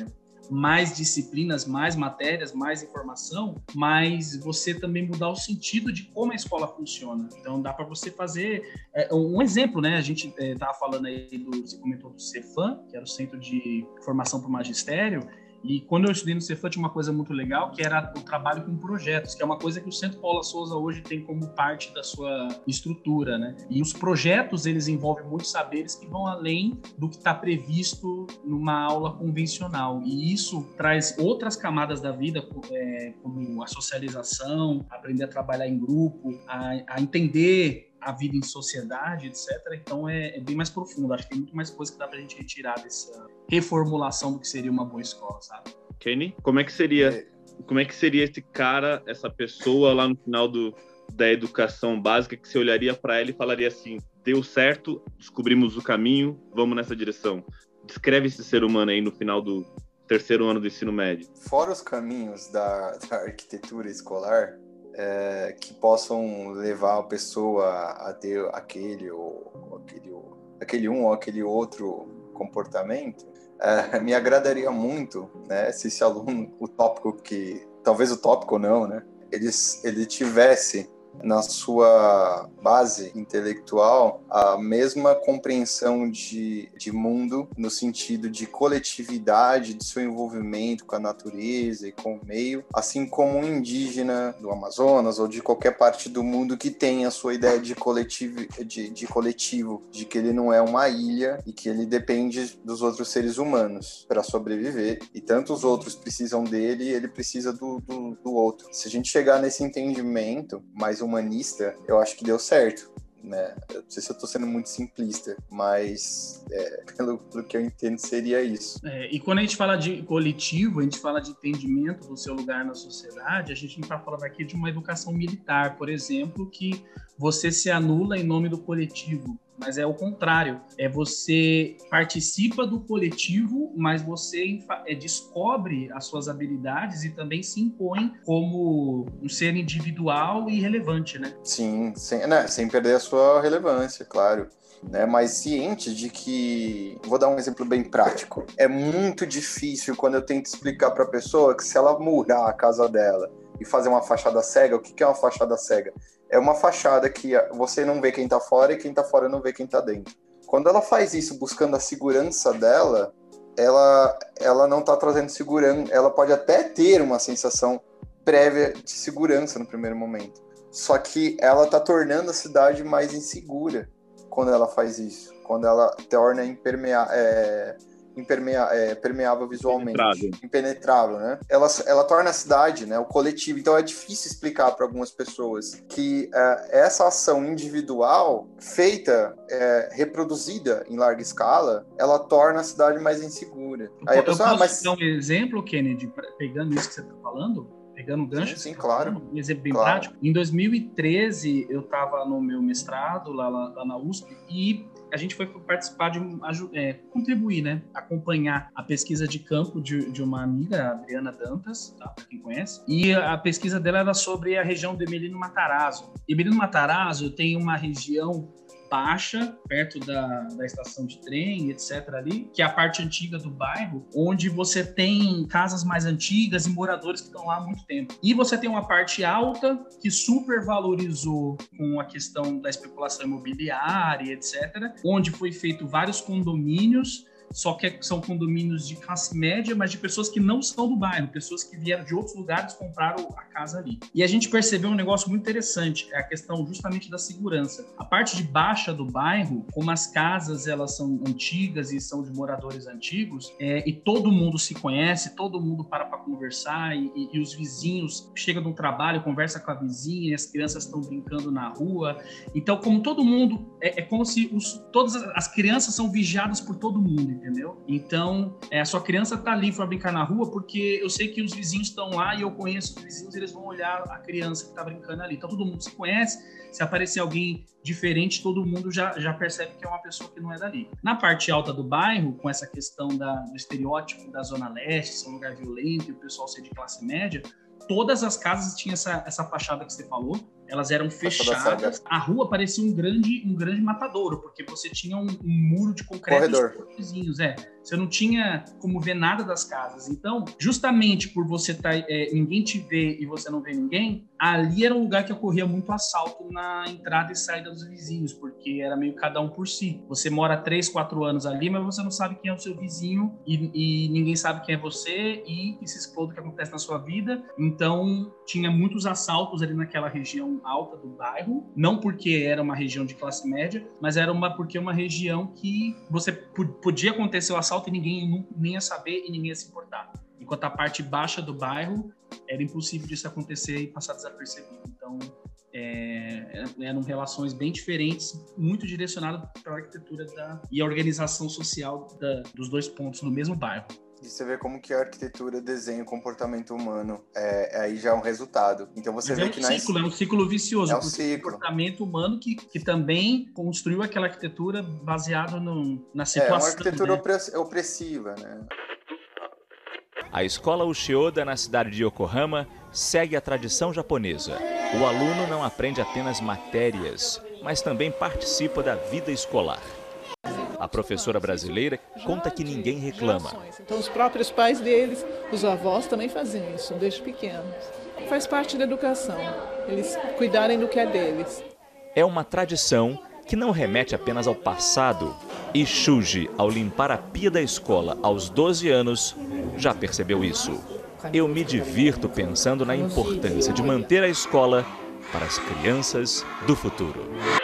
mais disciplinas, mais matérias, mais informação, mas você também mudar o sentido de como a escola funciona. Então dá para você fazer é, um exemplo, né? A gente estava é, falando aí do, você comentou do Cefam, que era o Centro de Formação para o Magistério, e quando eu estudei no Cefam, tinha uma coisa muito legal, que era o trabalho com projetos, que é uma coisa que o Centro Paula Souza hoje tem como parte da sua estrutura, né? E os projetos, eles envolvem muitos saberes que vão além do que está previsto numa aula convencional. E isso traz outras camadas da vida, é, como a socialização, aprender a trabalhar em grupo, a, a entender a vida em sociedade, etc. Então é, é, bem mais profundo. Acho que tem muito mais coisa que dá pra gente retirar dessa reformulação do que seria uma boa escola, sabe? Kenny, como é que seria, é. como é que seria esse cara, essa pessoa lá no final do, da educação básica que você olharia para ela e falaria assim: deu certo, descobrimos o caminho, vamos nessa direção. Descreve esse ser humano aí no final do terceiro ano do ensino médio. Fora os caminhos da, da arquitetura escolar, é, que possam levar a pessoa a ter aquele ou aquele aquele um ou aquele outro comportamento, é, me agradaria muito, né, se esse aluno, o tópico que, talvez o tópico não, né, ele tivesse na sua base intelectual a mesma compreensão de, de mundo no sentido de coletividade, de seu envolvimento com a natureza e com o meio, assim como um indígena do Amazonas ou de qualquer parte do mundo que tem a sua ideia de coletivo, de, de coletivo, de que ele não é uma ilha e que ele depende dos outros seres humanos para sobreviver e tanto os outros precisam dele ele precisa do, do, do outro. Se a gente chegar nesse entendimento mais humanista, eu acho que deu certo. Né? Não sei se eu estou sendo muito simplista, mas é, pelo, pelo, que eu entendo seria isso. É, e quando a gente fala de coletivo, a gente fala de entendimento do seu lugar na sociedade, a gente não está falando aqui de uma educação militar, por exemplo, que você se anula em nome do coletivo mas é o contrário. É você participa do coletivo, mas você é, descobre as suas habilidades e também se impõe como um ser individual e relevante, né? Sim, sem, né, sem perder a sua relevância, claro. Né, mas ciente de que, vou dar um exemplo bem prático. É muito difícil quando eu tento explicar para a pessoa que se ela murar a casa dela e fazer uma fachada cega, o que é uma fachada cega? é uma fachada que você não vê quem está fora e quem está fora não vê quem está dentro. Quando ela faz isso buscando a segurança dela, ela, ela não está trazendo segurança. Ela pode até ter uma sensação prévia de segurança no primeiro momento. Só que ela está tornando a cidade mais insegura quando ela faz isso. Quando ela torna impermeável. É, impermea, é, permeável visualmente, impenetrável. impenetrável, né? Ela, ela torna a cidade, né, o coletivo. Então é difícil explicar para algumas pessoas que é, essa ação individual feita, é, reproduzida em larga escala, ela torna a cidade mais insegura. Aí a pessoa, eu ah, posso ah, mas... dar um exemplo, Kennedy, pegando isso que você está falando? pegando um gancho. Sim, sim claro. Um exemplo bem claro. prático. Em 2013, eu estava no meu mestrado lá, lá, lá, na USP e a gente foi participar de é, contribuir, né? Acompanhar a pesquisa de campo de, de uma amiga, a Adriana Dantas, tá? Pra quem conhece. E a pesquisa dela era sobre a região do Emelino Matarazzo. Emelino Matarazzo tem uma região baixa, perto da, da estação de trem, etc. ali, que é a parte antiga do bairro, onde você tem casas mais antigas e moradores que estão lá há muito tempo. E você tem uma parte alta que supervalorizou com a questão da especulação imobiliária, etc., onde foi feito vários condomínios só que são condomínios de classe média, mas de pessoas que não são do bairro, pessoas que vieram de outros lugares compraram a casa ali. E a gente percebeu um negócio muito interessante, é a questão justamente da segurança. A parte de baixa do bairro, como as casas elas são antigas e são de moradores antigos, é, e todo mundo se conhece, todo mundo para para conversar e, e, e, os vizinhos chegam do trabalho, conversa com a vizinha, as crianças estão brincando na rua. Então, como todo mundo, é, é como se os, todas as crianças são vigiadas por todo mundo entendeu? Então, é, a sua criança tá ali para brincar na rua porque eu sei que os vizinhos estão lá e eu conheço os vizinhos, eles vão olhar a criança que tá brincando ali. Então, todo mundo se conhece. Se aparecer alguém diferente, todo mundo já, já percebe que é uma pessoa que não é dali. Na parte alta do bairro, com essa questão da, do estereótipo da Zona Leste, ser um lugar violento e o pessoal ser de classe média, todas as casas tinham essa, essa fachada que você falou, elas eram fechadas. A rua parecia um grande, um grande matadouro, porque você tinha um, um muro de concreto Corredor. vizinhos, é. Você não tinha como ver nada das casas. Então, justamente por você estar, tá, é, ninguém te vê e você não vê ninguém, ali era um lugar que ocorria muito assalto na entrada e saída dos vizinhos, porque era meio cada um por si. Você mora três, quatro anos ali, mas você não sabe quem é o seu vizinho e, e ninguém sabe quem é você e que se o que acontece na sua vida. Então, tinha muitos assaltos ali naquela região alta do bairro, não porque era uma região de classe média, mas era uma porque uma região que você podia acontecer o assalto e ninguém nem ia saber e ninguém ia se importar. Enquanto a parte baixa do bairro era impossível disso acontecer e passar desapercebido. Então, é, eram relações bem diferentes, muito direcionadas para a arquitetura da, e a organização social da, dos dois pontos no mesmo bairro. E você vê como que a arquitetura desenha o comportamento humano. É, aí já é um resultado. Então você Mas vê é um que ciclo, é um ciclo vicioso. É um ciclo. comportamento humano que, que também construiu aquela arquitetura baseado no, na situação. É uma arquitetura né? opressiva, né? A escola Ushioda, na cidade de Yokohama, segue a tradição japonesa. O aluno não aprende apenas matérias, mas também participa da vida escolar. Professora brasileira conta que ninguém reclama. Então, os próprios pais deles, os avós também faziam isso desde pequenos. Faz parte da educação, eles cuidarem do que é deles. É uma tradição que não remete apenas ao passado. E Shuji, ao limpar a pia da escola aos 12 anos, já percebeu isso. Eu me divirto pensando na importância de manter a escola para as crianças do futuro.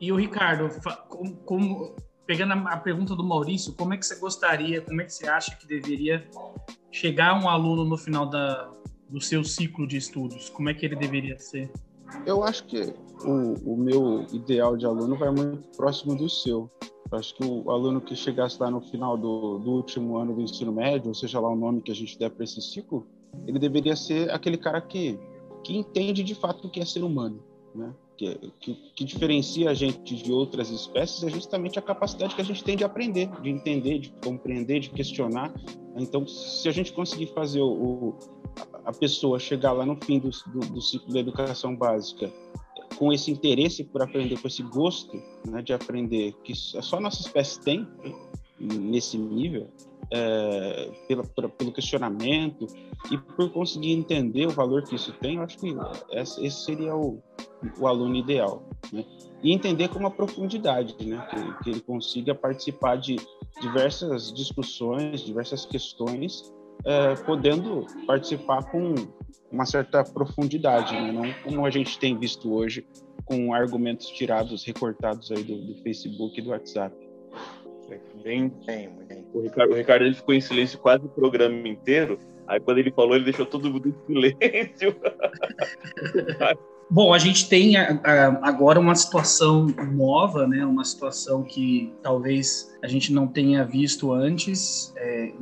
E o Ricardo, como, como, pegando a pergunta do Maurício, como é que você gostaria, como é que você acha que deveria chegar um aluno no final da, do seu ciclo de estudos? Como é que ele deveria ser? Eu acho que o, o meu ideal de aluno vai muito próximo do seu. Eu acho que o aluno que chegasse lá no final do, do último ano do ensino médio, ou seja lá o nome que a gente der para esse ciclo, ele deveria ser aquele cara que, que entende de fato o que é ser humano, né? Que, que, diferencia a gente de outras espécies é justamente a capacidade que a gente tem de aprender, de entender, de compreender, de questionar. Então, se a gente conseguir fazer o, o a pessoa chegar lá no fim do, do, do, ciclo da educação básica com esse interesse por aprender, com esse gosto né, de aprender que só nossa espécie tem nesse nível, é, pela, pelo questionamento e por conseguir entender o valor que isso tem, eu acho que esse seria o, o aluno ideal. Né? E entender com uma profundidade, né? que, que ele consiga participar de diversas discussões, diversas questões é, podendo participar com uma certa profundidade, né? não como a gente tem visto hoje com argumentos tirados, recortados aí do, do Facebook e do WhatsApp. Bem, bem, bem. O Ricardo, o Ricardo ele ficou em silêncio quase o programa inteiro. Aí quando ele falou, ele deixou todo mundo em silêncio. Bom, a gente tem agora uma situação nova, né? Uma situação que talvez a gente não tenha visto antes é,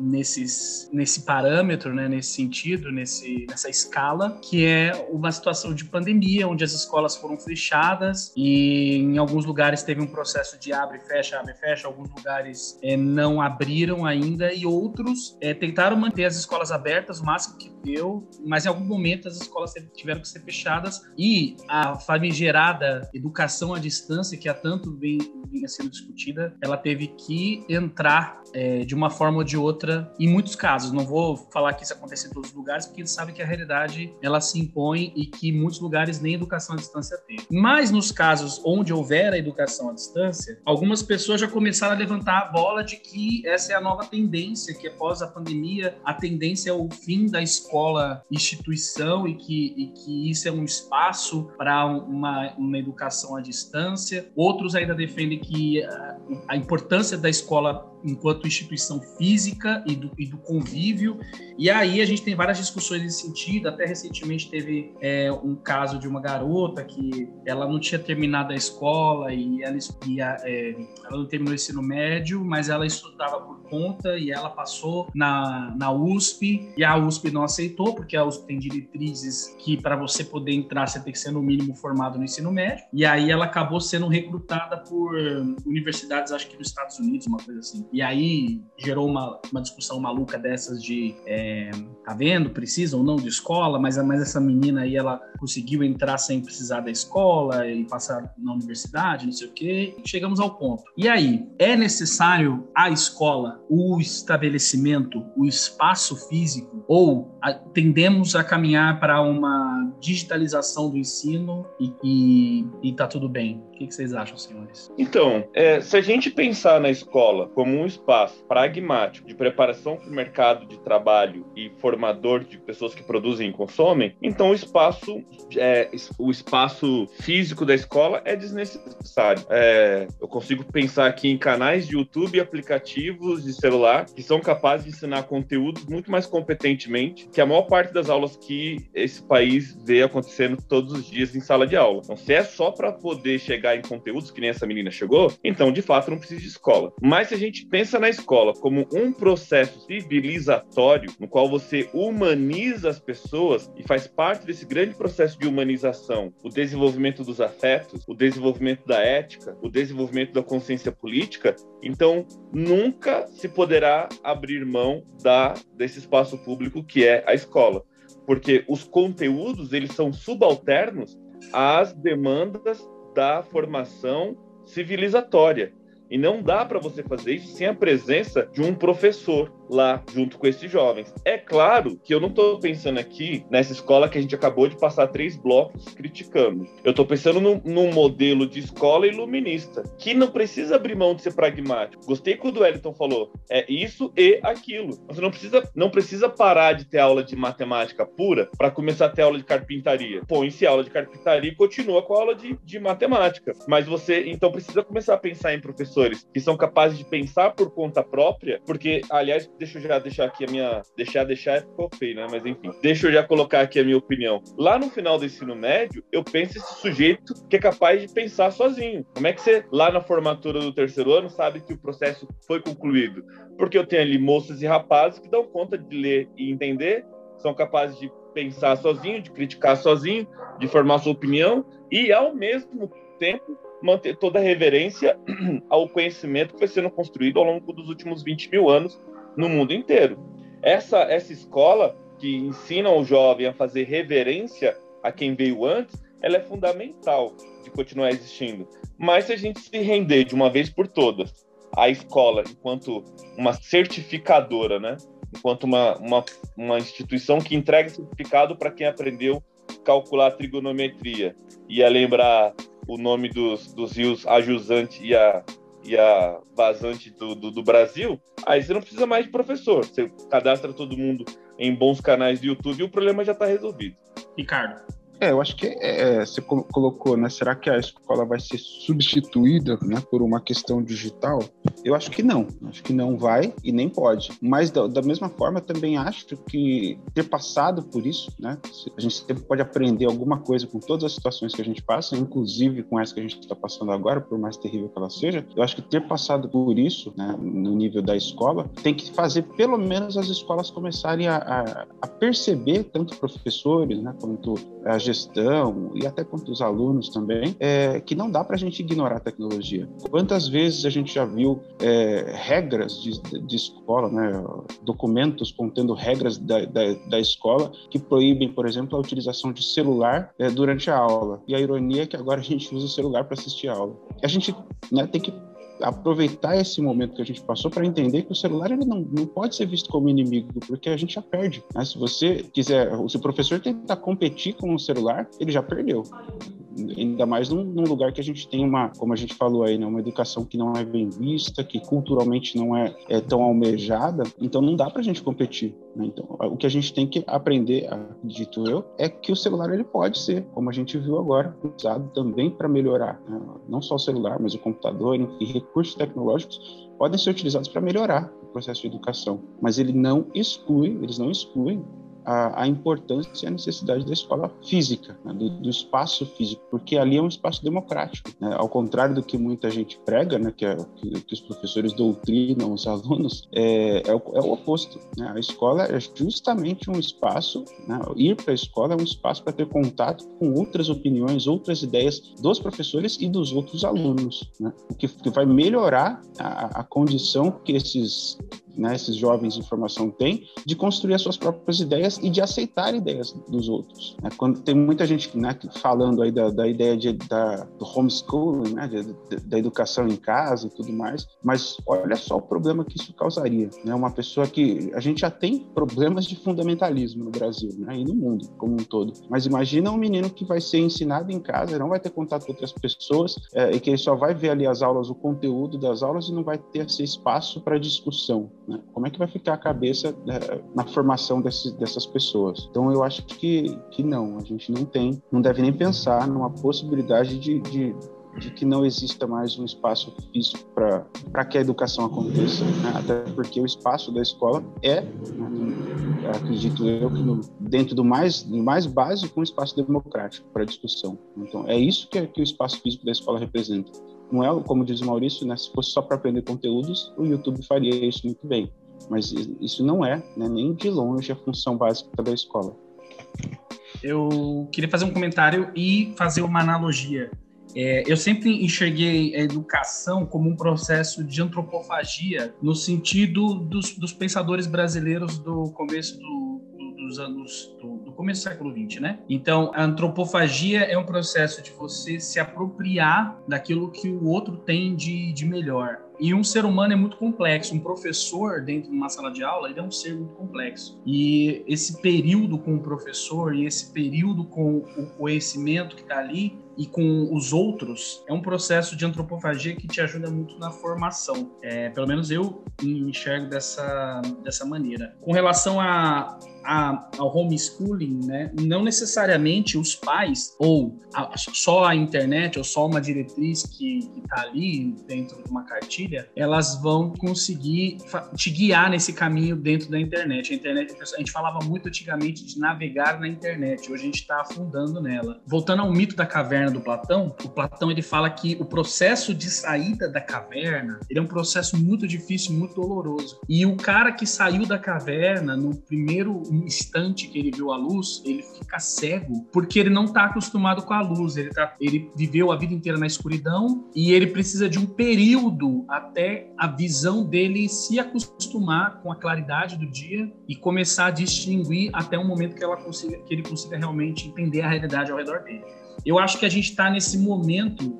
nesses, nesse parâmetro, né, nesse sentido, nesse, nessa escala, que é uma situação de pandemia, onde as escolas foram fechadas e em alguns lugares teve um processo de abre fecha, abre fecha, alguns lugares é, não abriram ainda e outros é, tentaram manter as escolas abertas o máximo que deu, mas em algum momento as escolas tiveram que ser fechadas e a famigerada educação à distância, que há tanto vem, vinha sendo discutida, ela teve que entrar é, de uma forma ou de outra em muitos casos. Não vou falar que isso acontece em todos os lugares, porque eles sabem que a realidade ela se impõe e que muitos lugares nem educação à distância tem. Mas nos casos onde houver a educação à distância, algumas pessoas já começaram a levantar a bola de que essa é a nova tendência, que após a pandemia, a tendência é o fim da escola instituição e que, e que isso é um espaço para uma, uma educação à distância. Outros ainda defendem que a, a importância da escola enquanto instituição física e do, e do, convívio. E aí a gente tem várias discussões nesse sentido. Até recentemente teve é, um caso de uma garota que ela não tinha terminado a escola e ela, ia, é, ela não terminou o ensino médio, mas ela estudava por conta e ela passou na, na USP e a USP não aceitou porque a USP tem diretrizes que para você poder entrar você tem que ser no mínimo formado no ensino médio. E aí ela acabou sendo recrutada por universidades, acho que nos Estados Unidos, uma coisa assim. E aí gerou uma, uma discussão maluca dessas de é, tá vendo, precisa ou não de escola, mas, mas essa menina aí ela conseguiu entrar sem precisar da escola e passar na universidade, não sei o quê. Chegamos ao ponto. E aí, é necessário a escola, o estabelecimento, o espaço físico, ou a, tendemos a caminhar para uma digitalização do ensino e, e, e tá tudo bem? Que, que vocês acham, senhores? Então, é, se a gente pensar na escola como um espaço pragmático de preparação para o mercado de trabalho e formador de pessoas que produzem e consomem, então o espaço, é, o espaço físico da escola é desnecessário. É, eu consigo pensar aqui em canais de YouTube aplicativos de celular que são capazes de ensinar conteúdos muito mais competentemente que a maior parte das aulas que esse país vê acontecendo todos os dias em sala de aula. Então, se é só para poder chegar em conteúdos que nem essa menina chegou, então de fato não precisa de escola. Mas se a gente pensa na escola como um processo civilizatório, no qual você humaniza as pessoas e faz parte desse grande processo de humanização, o desenvolvimento dos afetos, o desenvolvimento da ética, o desenvolvimento da consciência política, então nunca se poderá abrir mão da desse espaço público que é a escola, porque os conteúdos eles são subalternos às demandas da formação civilizatória. E não dá para você fazer isso sem a presença de um professor lá junto com esses jovens. É claro que eu não estou pensando aqui nessa escola que a gente acabou de passar três blocos criticando. Eu estou pensando num, num, modelo de escola iluminista que não precisa abrir mão de ser pragmático. Gostei quando o Wellington falou é isso e aquilo. Você não precisa, não precisa parar de ter aula de matemática pura para começar a ter aula de carpintaria. Põe-se aula de carpintaria e continua com a aula de, de matemática. Mas você então precisa começar a pensar em professores que são capazes de pensar por conta própria, porque aliás deixa eu já deixar aqui a minha. Deixar, deixar ficou feio, né? Mas enfim. Deixa eu já colocar aqui a minha opinião. Lá no final do ensino médio, eu penso esse sujeito que é capaz de pensar sozinho. Como é que você, lá na formatura do terceiro ano, sabe que o processo foi concluído? Porque eu tenho ali moças e rapazes que dão conta de ler e entender, são capazes de pensar sozinho, de criticar sozinho, de formar sua opinião e, ao mesmo tempo, manter toda a reverência ao conhecimento que foi sendo construído ao longo dos últimos 20 mil anos no mundo inteiro. Essa, essa escola que ensina o jovem a fazer reverência a quem veio antes, ela é fundamental de continuar existindo. Mas se a gente se render de uma vez por todas à escola enquanto uma certificadora, né? enquanto uma, uma, uma instituição que entrega certificado para quem aprendeu calcular trigonometria e a lembrar o nome dos, dos rios a jusante e a, e a vazante do, do, do, Brasil, aí você não precisa mais de professor. Você cadastra todo mundo em bons canais do YouTube e o problema já está resolvido. Ricardo. É, eu acho que é, é você colocou, né? Será que a escola vai ser substituída, né, por uma questão digital? Eu acho que não. Acho que não vai e nem pode. Mas da, da mesma forma, também acho que ter passado por isso, né? A gente sempre pode aprender alguma coisa com todas as situações que a gente passa, inclusive com essa que a gente está passando agora, por mais terrível que ela seja. Eu acho que ter passado por isso, né, no nível da escola, tem que fazer pelo menos as escolas começarem a, a, a perceber tanto professores, né, quanto a gestão e até quanto os alunos também, é, que não dá para a gente ignorar a tecnologia. Quantas vezes a gente já viu é, regras de, de, escola, né, documentos contendo regras da, da, da, escola que proíbem, por exemplo, a utilização de celular é, durante a aula. E a ironia é que agora a gente usa o celular para assistir a aula. A gente né, tem que aproveitar esse momento que a gente passou para entender que o celular ele não, não pode ser visto como inimigo, porque a gente já perde. Né? Se você quiser, se o professor tentar competir com o celular, ele já perdeu ainda mais num, num, lugar que a gente tem uma, como a gente falou aí, né, uma educação que não é bem vista, que culturalmente não é, é tão almejada, então não dá para a gente competir. Né? Então, o que a gente tem que aprender, acredito eu, é que o celular ele pode ser, como a gente viu agora, usado também para melhorar, né? não só o celular, mas o computador, enfim, recursos tecnológicos podem ser utilizados para melhorar o processo de educação, mas ele não exclui, eles não excluem a, a, importância e a necessidade da escola física, né, do, do, espaço físico, porque ali é um espaço democrático. Né? Ao contrário do que muita gente prega, né, que, é, que, que, os professores doutrinam os alunos, é, é, o, é o, oposto. Né? A escola é justamente um espaço, né? ir para a escola é um espaço para ter contato com outras opiniões, outras ideias dos professores e dos outros alunos, né? o que, que vai melhorar a, a condição que esses né, esses jovens de formação têm, de construir as suas próprias ideias e de aceitar ideias dos outros. Né? Quando tem muita gente né, falando aí da, da ideia de, da, do homeschooling, né, de, de, da educação em casa e tudo mais, mas olha só o problema que isso causaria. Né? Uma pessoa que a gente já tem problemas de fundamentalismo no Brasil né, e no mundo como um todo, mas imagina um menino que vai ser ensinado em casa, não vai ter contato com outras pessoas é, e que ele só vai ver ali as aulas, o conteúdo das aulas e não vai ter esse espaço para discussão. Né? Como é que vai ficar a cabeça né, na formação desse, dessas pessoas? Então, eu acho que, que não, a gente não tem, não deve nem pensar numa possibilidade de, de de que não exista mais um espaço físico para que a educação aconteça, né? até porque o espaço da escola é, né, acredito eu, que no, dentro do mais, mais básico, um espaço democrático para discussão. Então, é isso que, que o espaço físico da escola representa. Não é, como diz o Maurício, né, se fosse só para aprender conteúdos, o YouTube faria isso muito bem. Mas isso não é, né, nem de longe, a função básica da escola. Eu queria fazer um comentário e fazer uma analogia. É, eu sempre enxerguei a educação como um processo de antropofagia no sentido dos, dos pensadores brasileiros do começo do, do, dos anos do, começo do século XX, né? Então, a antropofagia é um processo de você se apropriar daquilo que o outro tem de, de melhor. E um ser humano é muito complexo. Um professor dentro de uma sala de aula, ele é um ser muito complexo. E esse período com o professor e esse período com o conhecimento que está ali e com os outros é um processo de antropofagia que te ajuda muito na formação. É, pelo menos eu enxergo dessa, dessa maneira. Com relação a a, ao homeschooling, né, não necessariamente os pais ou a, só a internet ou só uma diretriz que está ali dentro de uma cartilha, elas vão conseguir te guiar nesse caminho dentro da internet. A internet, a gente falava muito antigamente de navegar na internet, hoje a gente está afundando nela. Voltando ao mito da caverna do Platão, o Platão ele fala que o processo de saída da caverna ele é um processo muito difícil, muito doloroso. E o cara que saiu da caverna no primeiro instante que ele viu a luz, ele fica cego, porque ele não está acostumado com a luz. Ele, tá, ele viveu a vida inteira na escuridão e ele precisa de um período até a visão dele se acostumar com a claridade do dia e começar a distinguir até um momento que, ela consiga, que ele consiga realmente entender a realidade ao redor dele. Eu acho que a gente está nesse momento,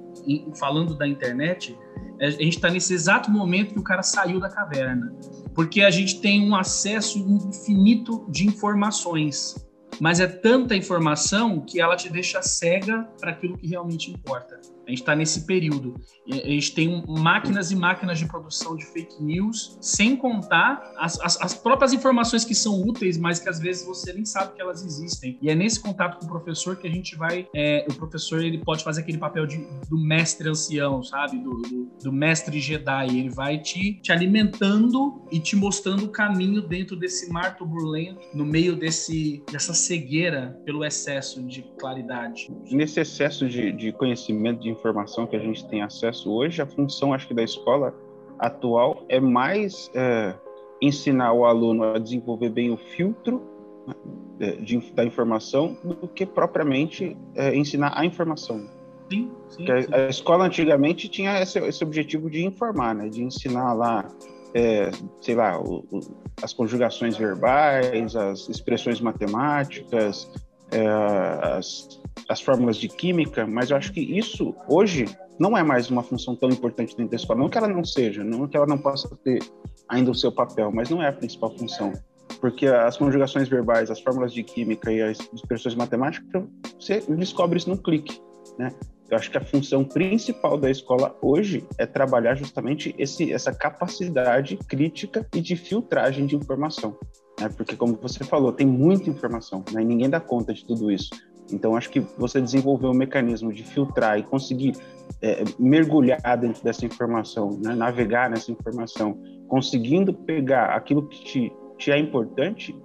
falando da internet, a gente está nesse exato momento que o cara saiu da caverna porque a gente tem um acesso infinito de informações, mas é tanta informação que ela te deixa cega para aquilo que realmente importa. A gente está nesse período. A gente tem máquinas e máquinas de produção de fake news, sem contar as, as, as, próprias informações que são úteis, mas que às vezes você nem sabe que elas existem. E é nesse contato com o professor que a gente vai. É, o professor ele pode fazer aquele papel de, do mestre ancião, sabe? Do, do, do, mestre Jedi. Ele vai te, te alimentando e te mostrando o caminho dentro desse mar turbulento, no meio desse, dessa cegueira pelo excesso de claridade. Nesse excesso de, de conhecimento, de informação que a gente tem acesso hoje, a função, acho que, da escola atual é mais é, ensinar o aluno a desenvolver bem o filtro né, de, da informação do que propriamente é, ensinar a informação. Sim, sim, sim. A, a, escola antigamente tinha esse, esse, objetivo de informar, né, de ensinar lá, é, sei lá, o, o, as conjugações verbais, as expressões matemáticas, as as fórmulas de química, mas eu acho que isso hoje não é mais uma função tão importante dentro da escola. Não que ela não seja, não que ela não possa ter ainda o seu papel, mas não é a principal função. Porque as conjugações verbais, as fórmulas de química e as expressões matemáticas, você descobre isso num clique, né? Eu acho que a função principal da escola hoje é trabalhar justamente esse, essa capacidade crítica e de filtragem de informação. Né? Porque, como você falou, tem muita informação, né? e ninguém dá conta de tudo isso. Então, acho que você desenvolver um mecanismo de filtrar e conseguir é, mergulhar dentro dessa informação, né? navegar nessa informação, conseguindo pegar aquilo que te, te é importante,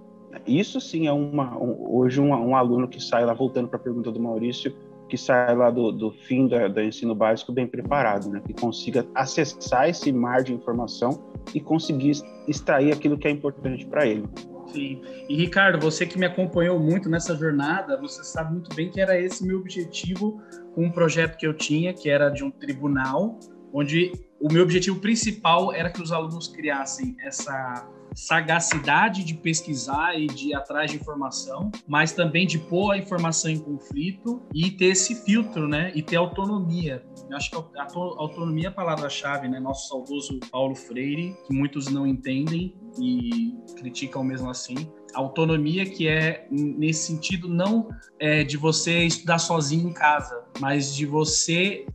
isso sim é uma, um, hoje um, um, aluno que sai lá, voltando para a pergunta do Maurício, que sai lá do, do fim da, do ensino básico bem preparado, né? que consiga acessar esse mar de informação e conseguir extrair aquilo que é importante para ele. Sim. E Ricardo, você que me acompanhou muito nessa jornada, você sabe muito bem que era esse meu objetivo com um projeto que eu tinha, que era de um tribunal, onde o meu objetivo principal era que os alunos criassem essa sagacidade de pesquisar e de ir atrás de informação, mas também de pôr a informação em conflito e ter esse filtro, né? E ter autonomia. Eu acho que autonomia é a palavra-chave, né? Nosso saudoso Paulo Freire, que muitos não entendem e criticam mesmo assim autonomia que é nesse sentido não é, de você estudar sozinho em casa, mas de você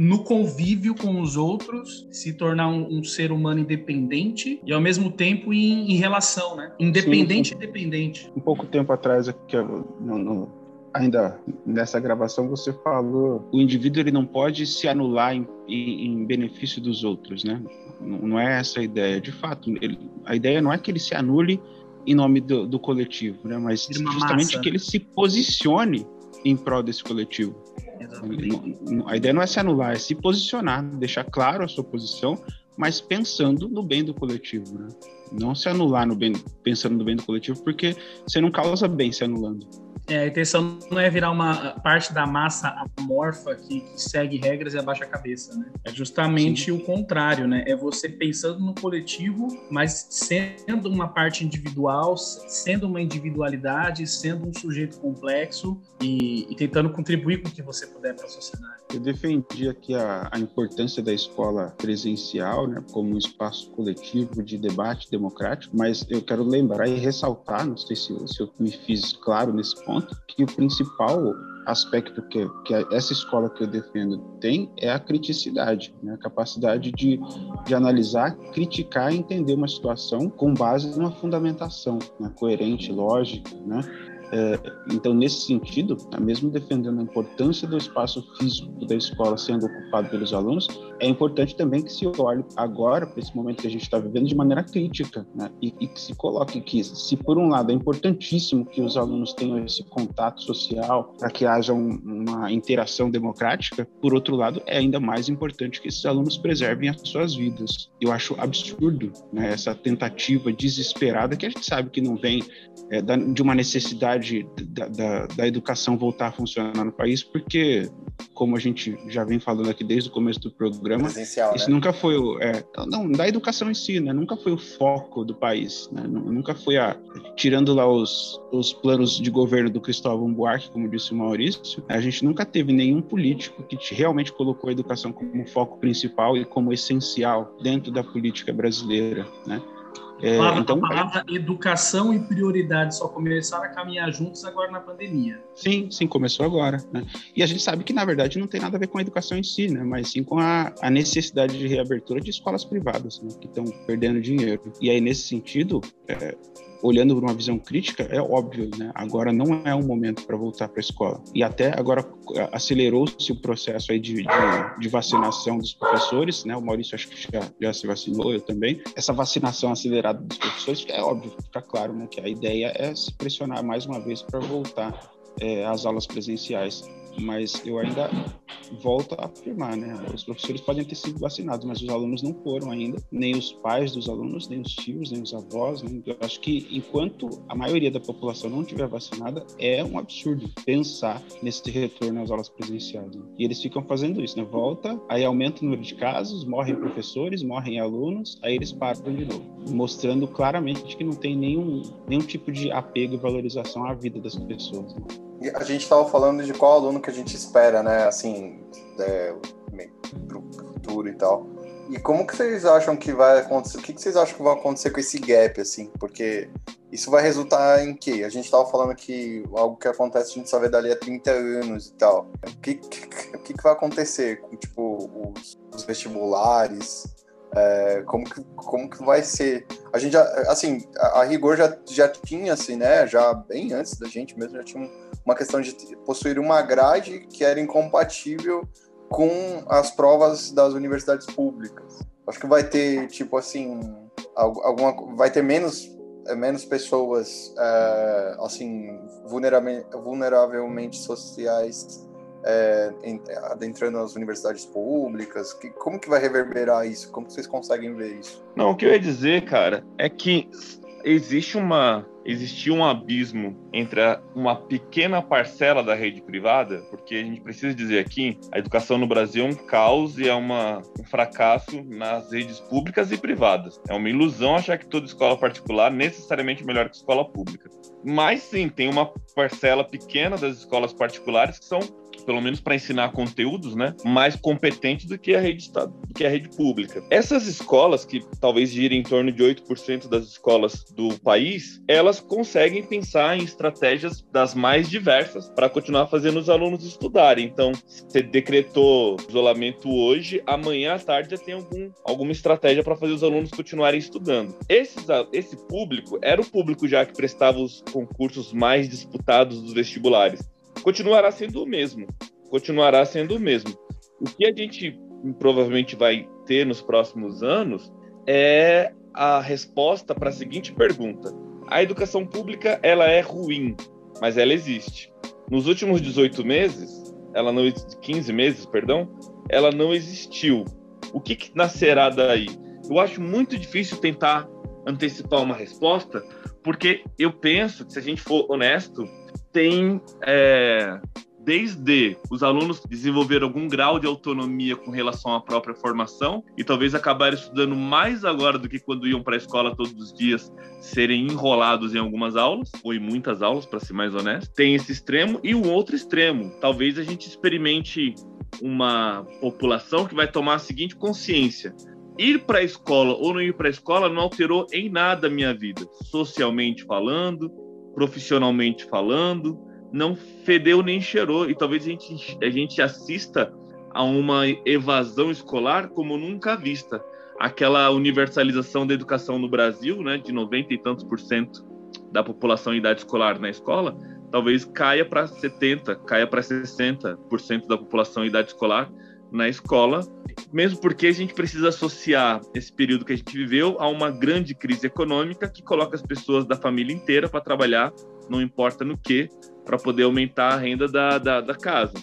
no convívio com os outros, se tornar um, um ser humano independente e ao mesmo tempo em, em relação, né? Independente e dependente. Um pouco tempo atrás, aqui, no, no, ainda nessa gravação, você falou o indivíduo ele não pode se anular em, em, benefício dos outros, né? Não, não, é essa a ideia. De fato, ele, a ideia não é que ele se anule em nome do, do coletivo, né? Mas justamente massa. que ele se posicione em prol desse coletivo. A ideia não é se anular, é se posicionar, deixar claro a sua posição, mas pensando no bem do coletivo, né? Não se anular no bem, pensando no bem do coletivo, porque você não causa bem se anulando. É, a intenção não é virar uma parte da massa amorfa que, que segue regras e abaixa a cabeça, né? É justamente Sim. o contrário, né? É você pensando no coletivo, mas sendo uma parte individual, sendo uma individualidade, sendo um sujeito complexo e, e tentando contribuir com o que você puder para a sociedade. Eu defendi aqui a, a, importância da escola presencial, né, como um espaço coletivo de debate democrático, mas eu quero lembrar e ressaltar, não sei se, se eu me fiz claro nesse ponto, que o principal aspecto que, que essa escola que eu defendo tem é a criticidade, né? a capacidade de, de analisar, criticar e entender uma situação com base numa fundamentação né? coerente, lógica, né? É, então, nesse sentido, tá, mesmo defendendo a importância do espaço físico da escola sendo ocupado pelos alunos, é importante também que se olhe agora para esse momento que a gente está vivendo de maneira crítica, né? e, e, que se coloque que, se por um lado é importantíssimo que os alunos tenham esse contato social para que haja um, uma interação democrática, por outro lado, é ainda mais importante que esses alunos preservem as suas vidas. Eu acho absurdo né, essa tentativa desesperada que a gente sabe que não vem é, de uma necessidade da, da, da, educação voltar a funcionar no país, porque, como a gente já vem falando aqui desde o começo do programa, isso né? nunca foi o. É, não, da educação em si, né? Nunca foi o foco do país, né? Nunca foi a. Tirando lá os, os planos de governo do Cristóvão Buarque, como disse o Maurício, a gente nunca teve nenhum político que realmente colocou a educação como foco principal e como essencial dentro da política brasileira, né? É, palavra, então, a palavra educação e prioridade só começaram a caminhar juntos agora na pandemia. Sim, sim, começou agora. Né? E a gente sabe que, na verdade, não tem nada a ver com a educação em si, né? mas sim com a, a necessidade de reabertura de escolas privadas, né? que estão perdendo dinheiro. E aí, nesse sentido, é, olhando por uma visão crítica, é óbvio, né? Agora não é um momento para voltar para a escola. E até agora acelerou-se o processo aí de, de, de, vacinação dos professores, né? O Maurício acho que já, já se vacinou, eu também. Essa vacinação acelerada dos professores, é óbvio, fica claro, né? Que a ideia é se pressionar mais uma vez para voltar é, às aulas presenciais mas eu ainda volto a afirmar, né? Os professores podem ter sido vacinados, mas os alunos não foram ainda, nem os pais dos alunos, nem os tios, nem os avós. Né? Eu acho que enquanto a maioria da população não tiver vacinada, é um absurdo pensar nesse retorno às aulas presenciais. Né? E eles ficam fazendo isso, né? Volta, aí aumenta o número de casos, morrem professores, morrem alunos, aí eles param de novo, mostrando claramente que não tem nenhum, nenhum tipo de apego e valorização à vida das pessoas. Né? a gente estava falando de qual aluno que a gente espera, né? Assim, é, pro futuro e tal. E como que vocês acham que vai acontecer? O que, que vocês acham que vai acontecer com esse gap, assim? Porque isso vai resultar em quê? A gente estava falando que algo que acontece a gente só vê dali a 30 anos e tal. O que, que, que, vai acontecer com, tipo, os, os vestibulares? É, como, que, como que vai ser? A gente já, assim, a, a, rigor já, já tinha, assim, né? Já bem antes da gente mesmo, já tinha uma questão de possuir uma grade que era incompatível com as provas das universidades públicas. Acho que vai ter, tipo assim, alguma, vai ter menos, é, menos pessoas, é, assim, vulneravelmente sociais é, adentrando as universidades públicas? Que, como que vai reverberar isso? Como vocês conseguem ver isso? Não, o que eu ia dizer, cara, é que existe uma existia um abismo entre uma pequena parcela da rede privada, porque a gente precisa dizer aqui, a educação no Brasil é um caos e é uma, um fracasso nas redes públicas e privadas. É uma ilusão achar que toda escola particular necessariamente é melhor que escola pública. Mas sim, tem uma parcela pequena das escolas particulares que são pelo menos para ensinar conteúdos, né, mais competente do que a rede do que a rede pública. Essas escolas que talvez girem em torno de 8% das escolas do país, elas conseguem pensar em estratégias das mais diversas para continuar fazendo os alunos estudarem. Então, você decretou isolamento hoje, amanhã à tarde já tem algum, alguma estratégia para fazer os alunos continuarem estudando. Esses, esse público era o público já que prestava os concursos mais disputados dos vestibulares continuará sendo o mesmo. Continuará sendo o mesmo. O que a gente provavelmente vai ter nos próximos anos é a resposta para a seguinte pergunta: a educação pública ela é ruim, mas ela existe. Nos últimos 18 meses, ela não 15 meses, perdão, ela não existiu. O que, que nascerá daí? Eu acho muito difícil tentar antecipar uma resposta, porque eu penso que se a gente for honesto, tem é, desde os alunos desenvolver algum grau de autonomia com relação à própria formação e talvez acabar estudando mais agora do que quando iam para a escola todos os dias, serem enrolados em algumas aulas ou em muitas aulas, para ser mais honesto. Tem esse extremo e o outro extremo. Talvez a gente experimente uma população que vai tomar a seguinte consciência: ir para a escola ou não ir para a escola não alterou em nada a minha vida, socialmente falando, profissionalmente falando, não fedeu nem cheirou. E talvez a gente, a gente assista a uma evasão escolar como nunca vista. Aquela universalização da educação no Brasil, né, de 90 e tantos por cento da população em idade escolar na escola, talvez caia para 70, caia para 60% da população em idade escolar na escola, mesmo porque a gente precisa associar esse período que a gente viveu a uma grande crise econômica que coloca as pessoas da família inteira para trabalhar, não importa no que, para poder aumentar a renda da, da, da, casa.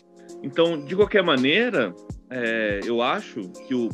Então, de qualquer maneira, é, eu acho que o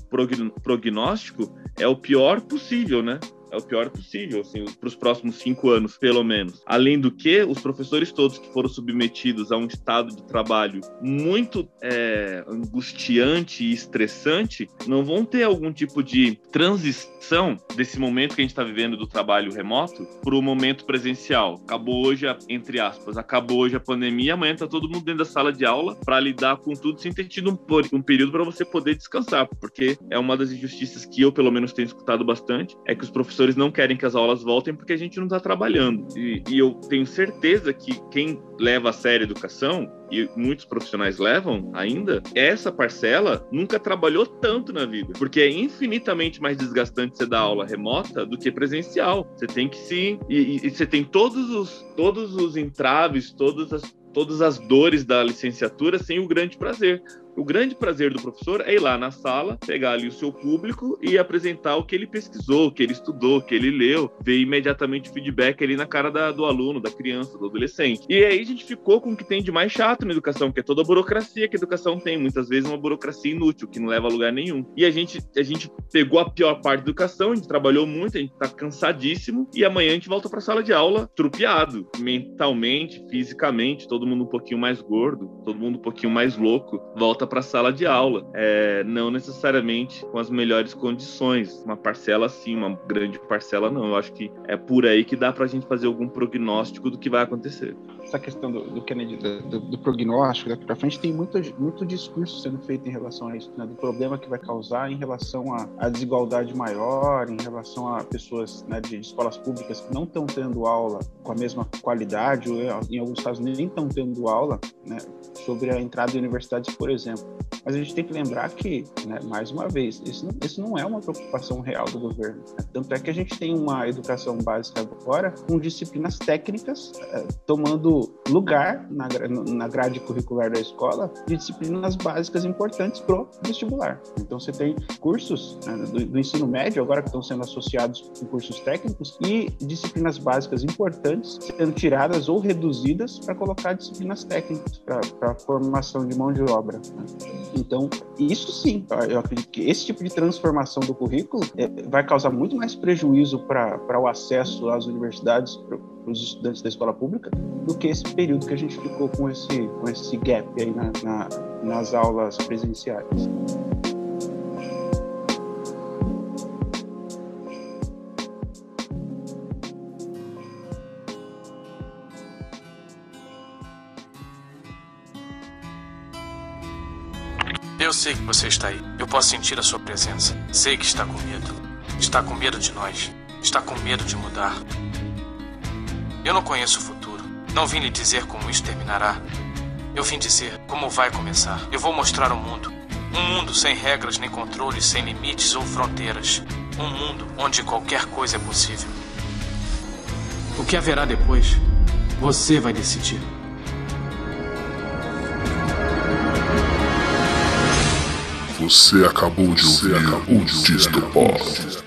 prognóstico é o pior possível, né? É o pior possível, assim, para os próximos cinco anos, pelo menos. Além do que, os professores todos que foram submetidos a um estado de trabalho muito é, angustiante e estressante não vão ter algum tipo de transição desse momento que a gente está vivendo do trabalho remoto para o momento presencial. Acabou hoje, a, entre aspas, acabou hoje a pandemia, amanhã está todo mundo dentro da sala de aula para lidar com tudo sem ter tido um, um período para você poder descansar, porque é uma das injustiças que eu, pelo menos, tenho escutado bastante, é que os professores professores não querem que as aulas voltem porque a gente não está trabalhando. E, e, eu tenho certeza que quem leva a sério a educação, e muitos profissionais levam ainda, essa parcela nunca trabalhou tanto na vida. Porque é infinitamente mais desgastante você dar aula remota do que presencial. Você tem que se. E, e, e você tem todos os, todos os entraves, todas as todas as dores da licenciatura sem o grande prazer. O grande prazer do professor é ir lá na sala, pegar ali o seu público e apresentar o que ele pesquisou, o que ele estudou, o que ele leu, ver imediatamente o feedback ali na cara da, do aluno, da criança, do adolescente. E aí a gente ficou com o que tem de mais chato na educação, que é toda a burocracia que a educação tem, muitas vezes uma burocracia inútil, que não leva a lugar nenhum. E a gente, a gente pegou a pior parte da educação, a gente trabalhou muito, a gente tá cansadíssimo, e amanhã a gente volta pra sala de aula trupeado, mentalmente, fisicamente, todo mundo um pouquinho mais gordo, todo mundo um pouquinho mais louco, volta volta para a sala de aula, é, não necessariamente com as melhores condições. Uma parcela sim, uma grande parcela não. Eu acho que é por aí que dá para a gente fazer algum prognóstico do que vai acontecer. Essa questão do, do Kennedy, do, do, prognóstico daqui para frente, tem muito, muito discurso sendo feito em relação a isso, né? do problema que vai causar em relação à desigualdade maior, em relação a pessoas né, de, escolas públicas que não estão tendo aula com a mesma qualidade, ou em alguns casos nem estão tendo aula, né, sobre a entrada em universidades, por exemplo. Mas a gente tem que lembrar que, né, mais uma vez, isso não, isso não é uma preocupação real do governo. Né? Tanto é que a gente tem uma educação básica agora com disciplinas técnicas é, tomando lugar na, na grade curricular da escola de disciplinas básicas importantes para o vestibular. Então você tem cursos né, do, do, ensino médio agora que estão sendo associados com cursos técnicos e disciplinas básicas importantes sendo tiradas ou reduzidas para colocar disciplinas técnicas para a formação de mão de obra. Né? Então, isso sim, eu acredito que esse tipo de transformação do currículo é, vai causar muito mais prejuízo para o acesso às universidades, para os estudantes da escola pública, do que esse período que a gente ficou com esse, com esse gap aí na, na, nas aulas presenciais. Eu sei que você está aí. Eu posso sentir a sua presença. Sei que está com medo. Está com medo de nós. Está com medo de mudar. Eu não conheço o futuro. Não vim lhe dizer como isso terminará. Eu vim dizer como vai começar. Eu vou mostrar o mundo. Um mundo sem regras nem controles, sem limites ou fronteiras. Um mundo onde qualquer coisa é possível. O que haverá depois, você vai decidir. Você acabou de ouvir o Distopod.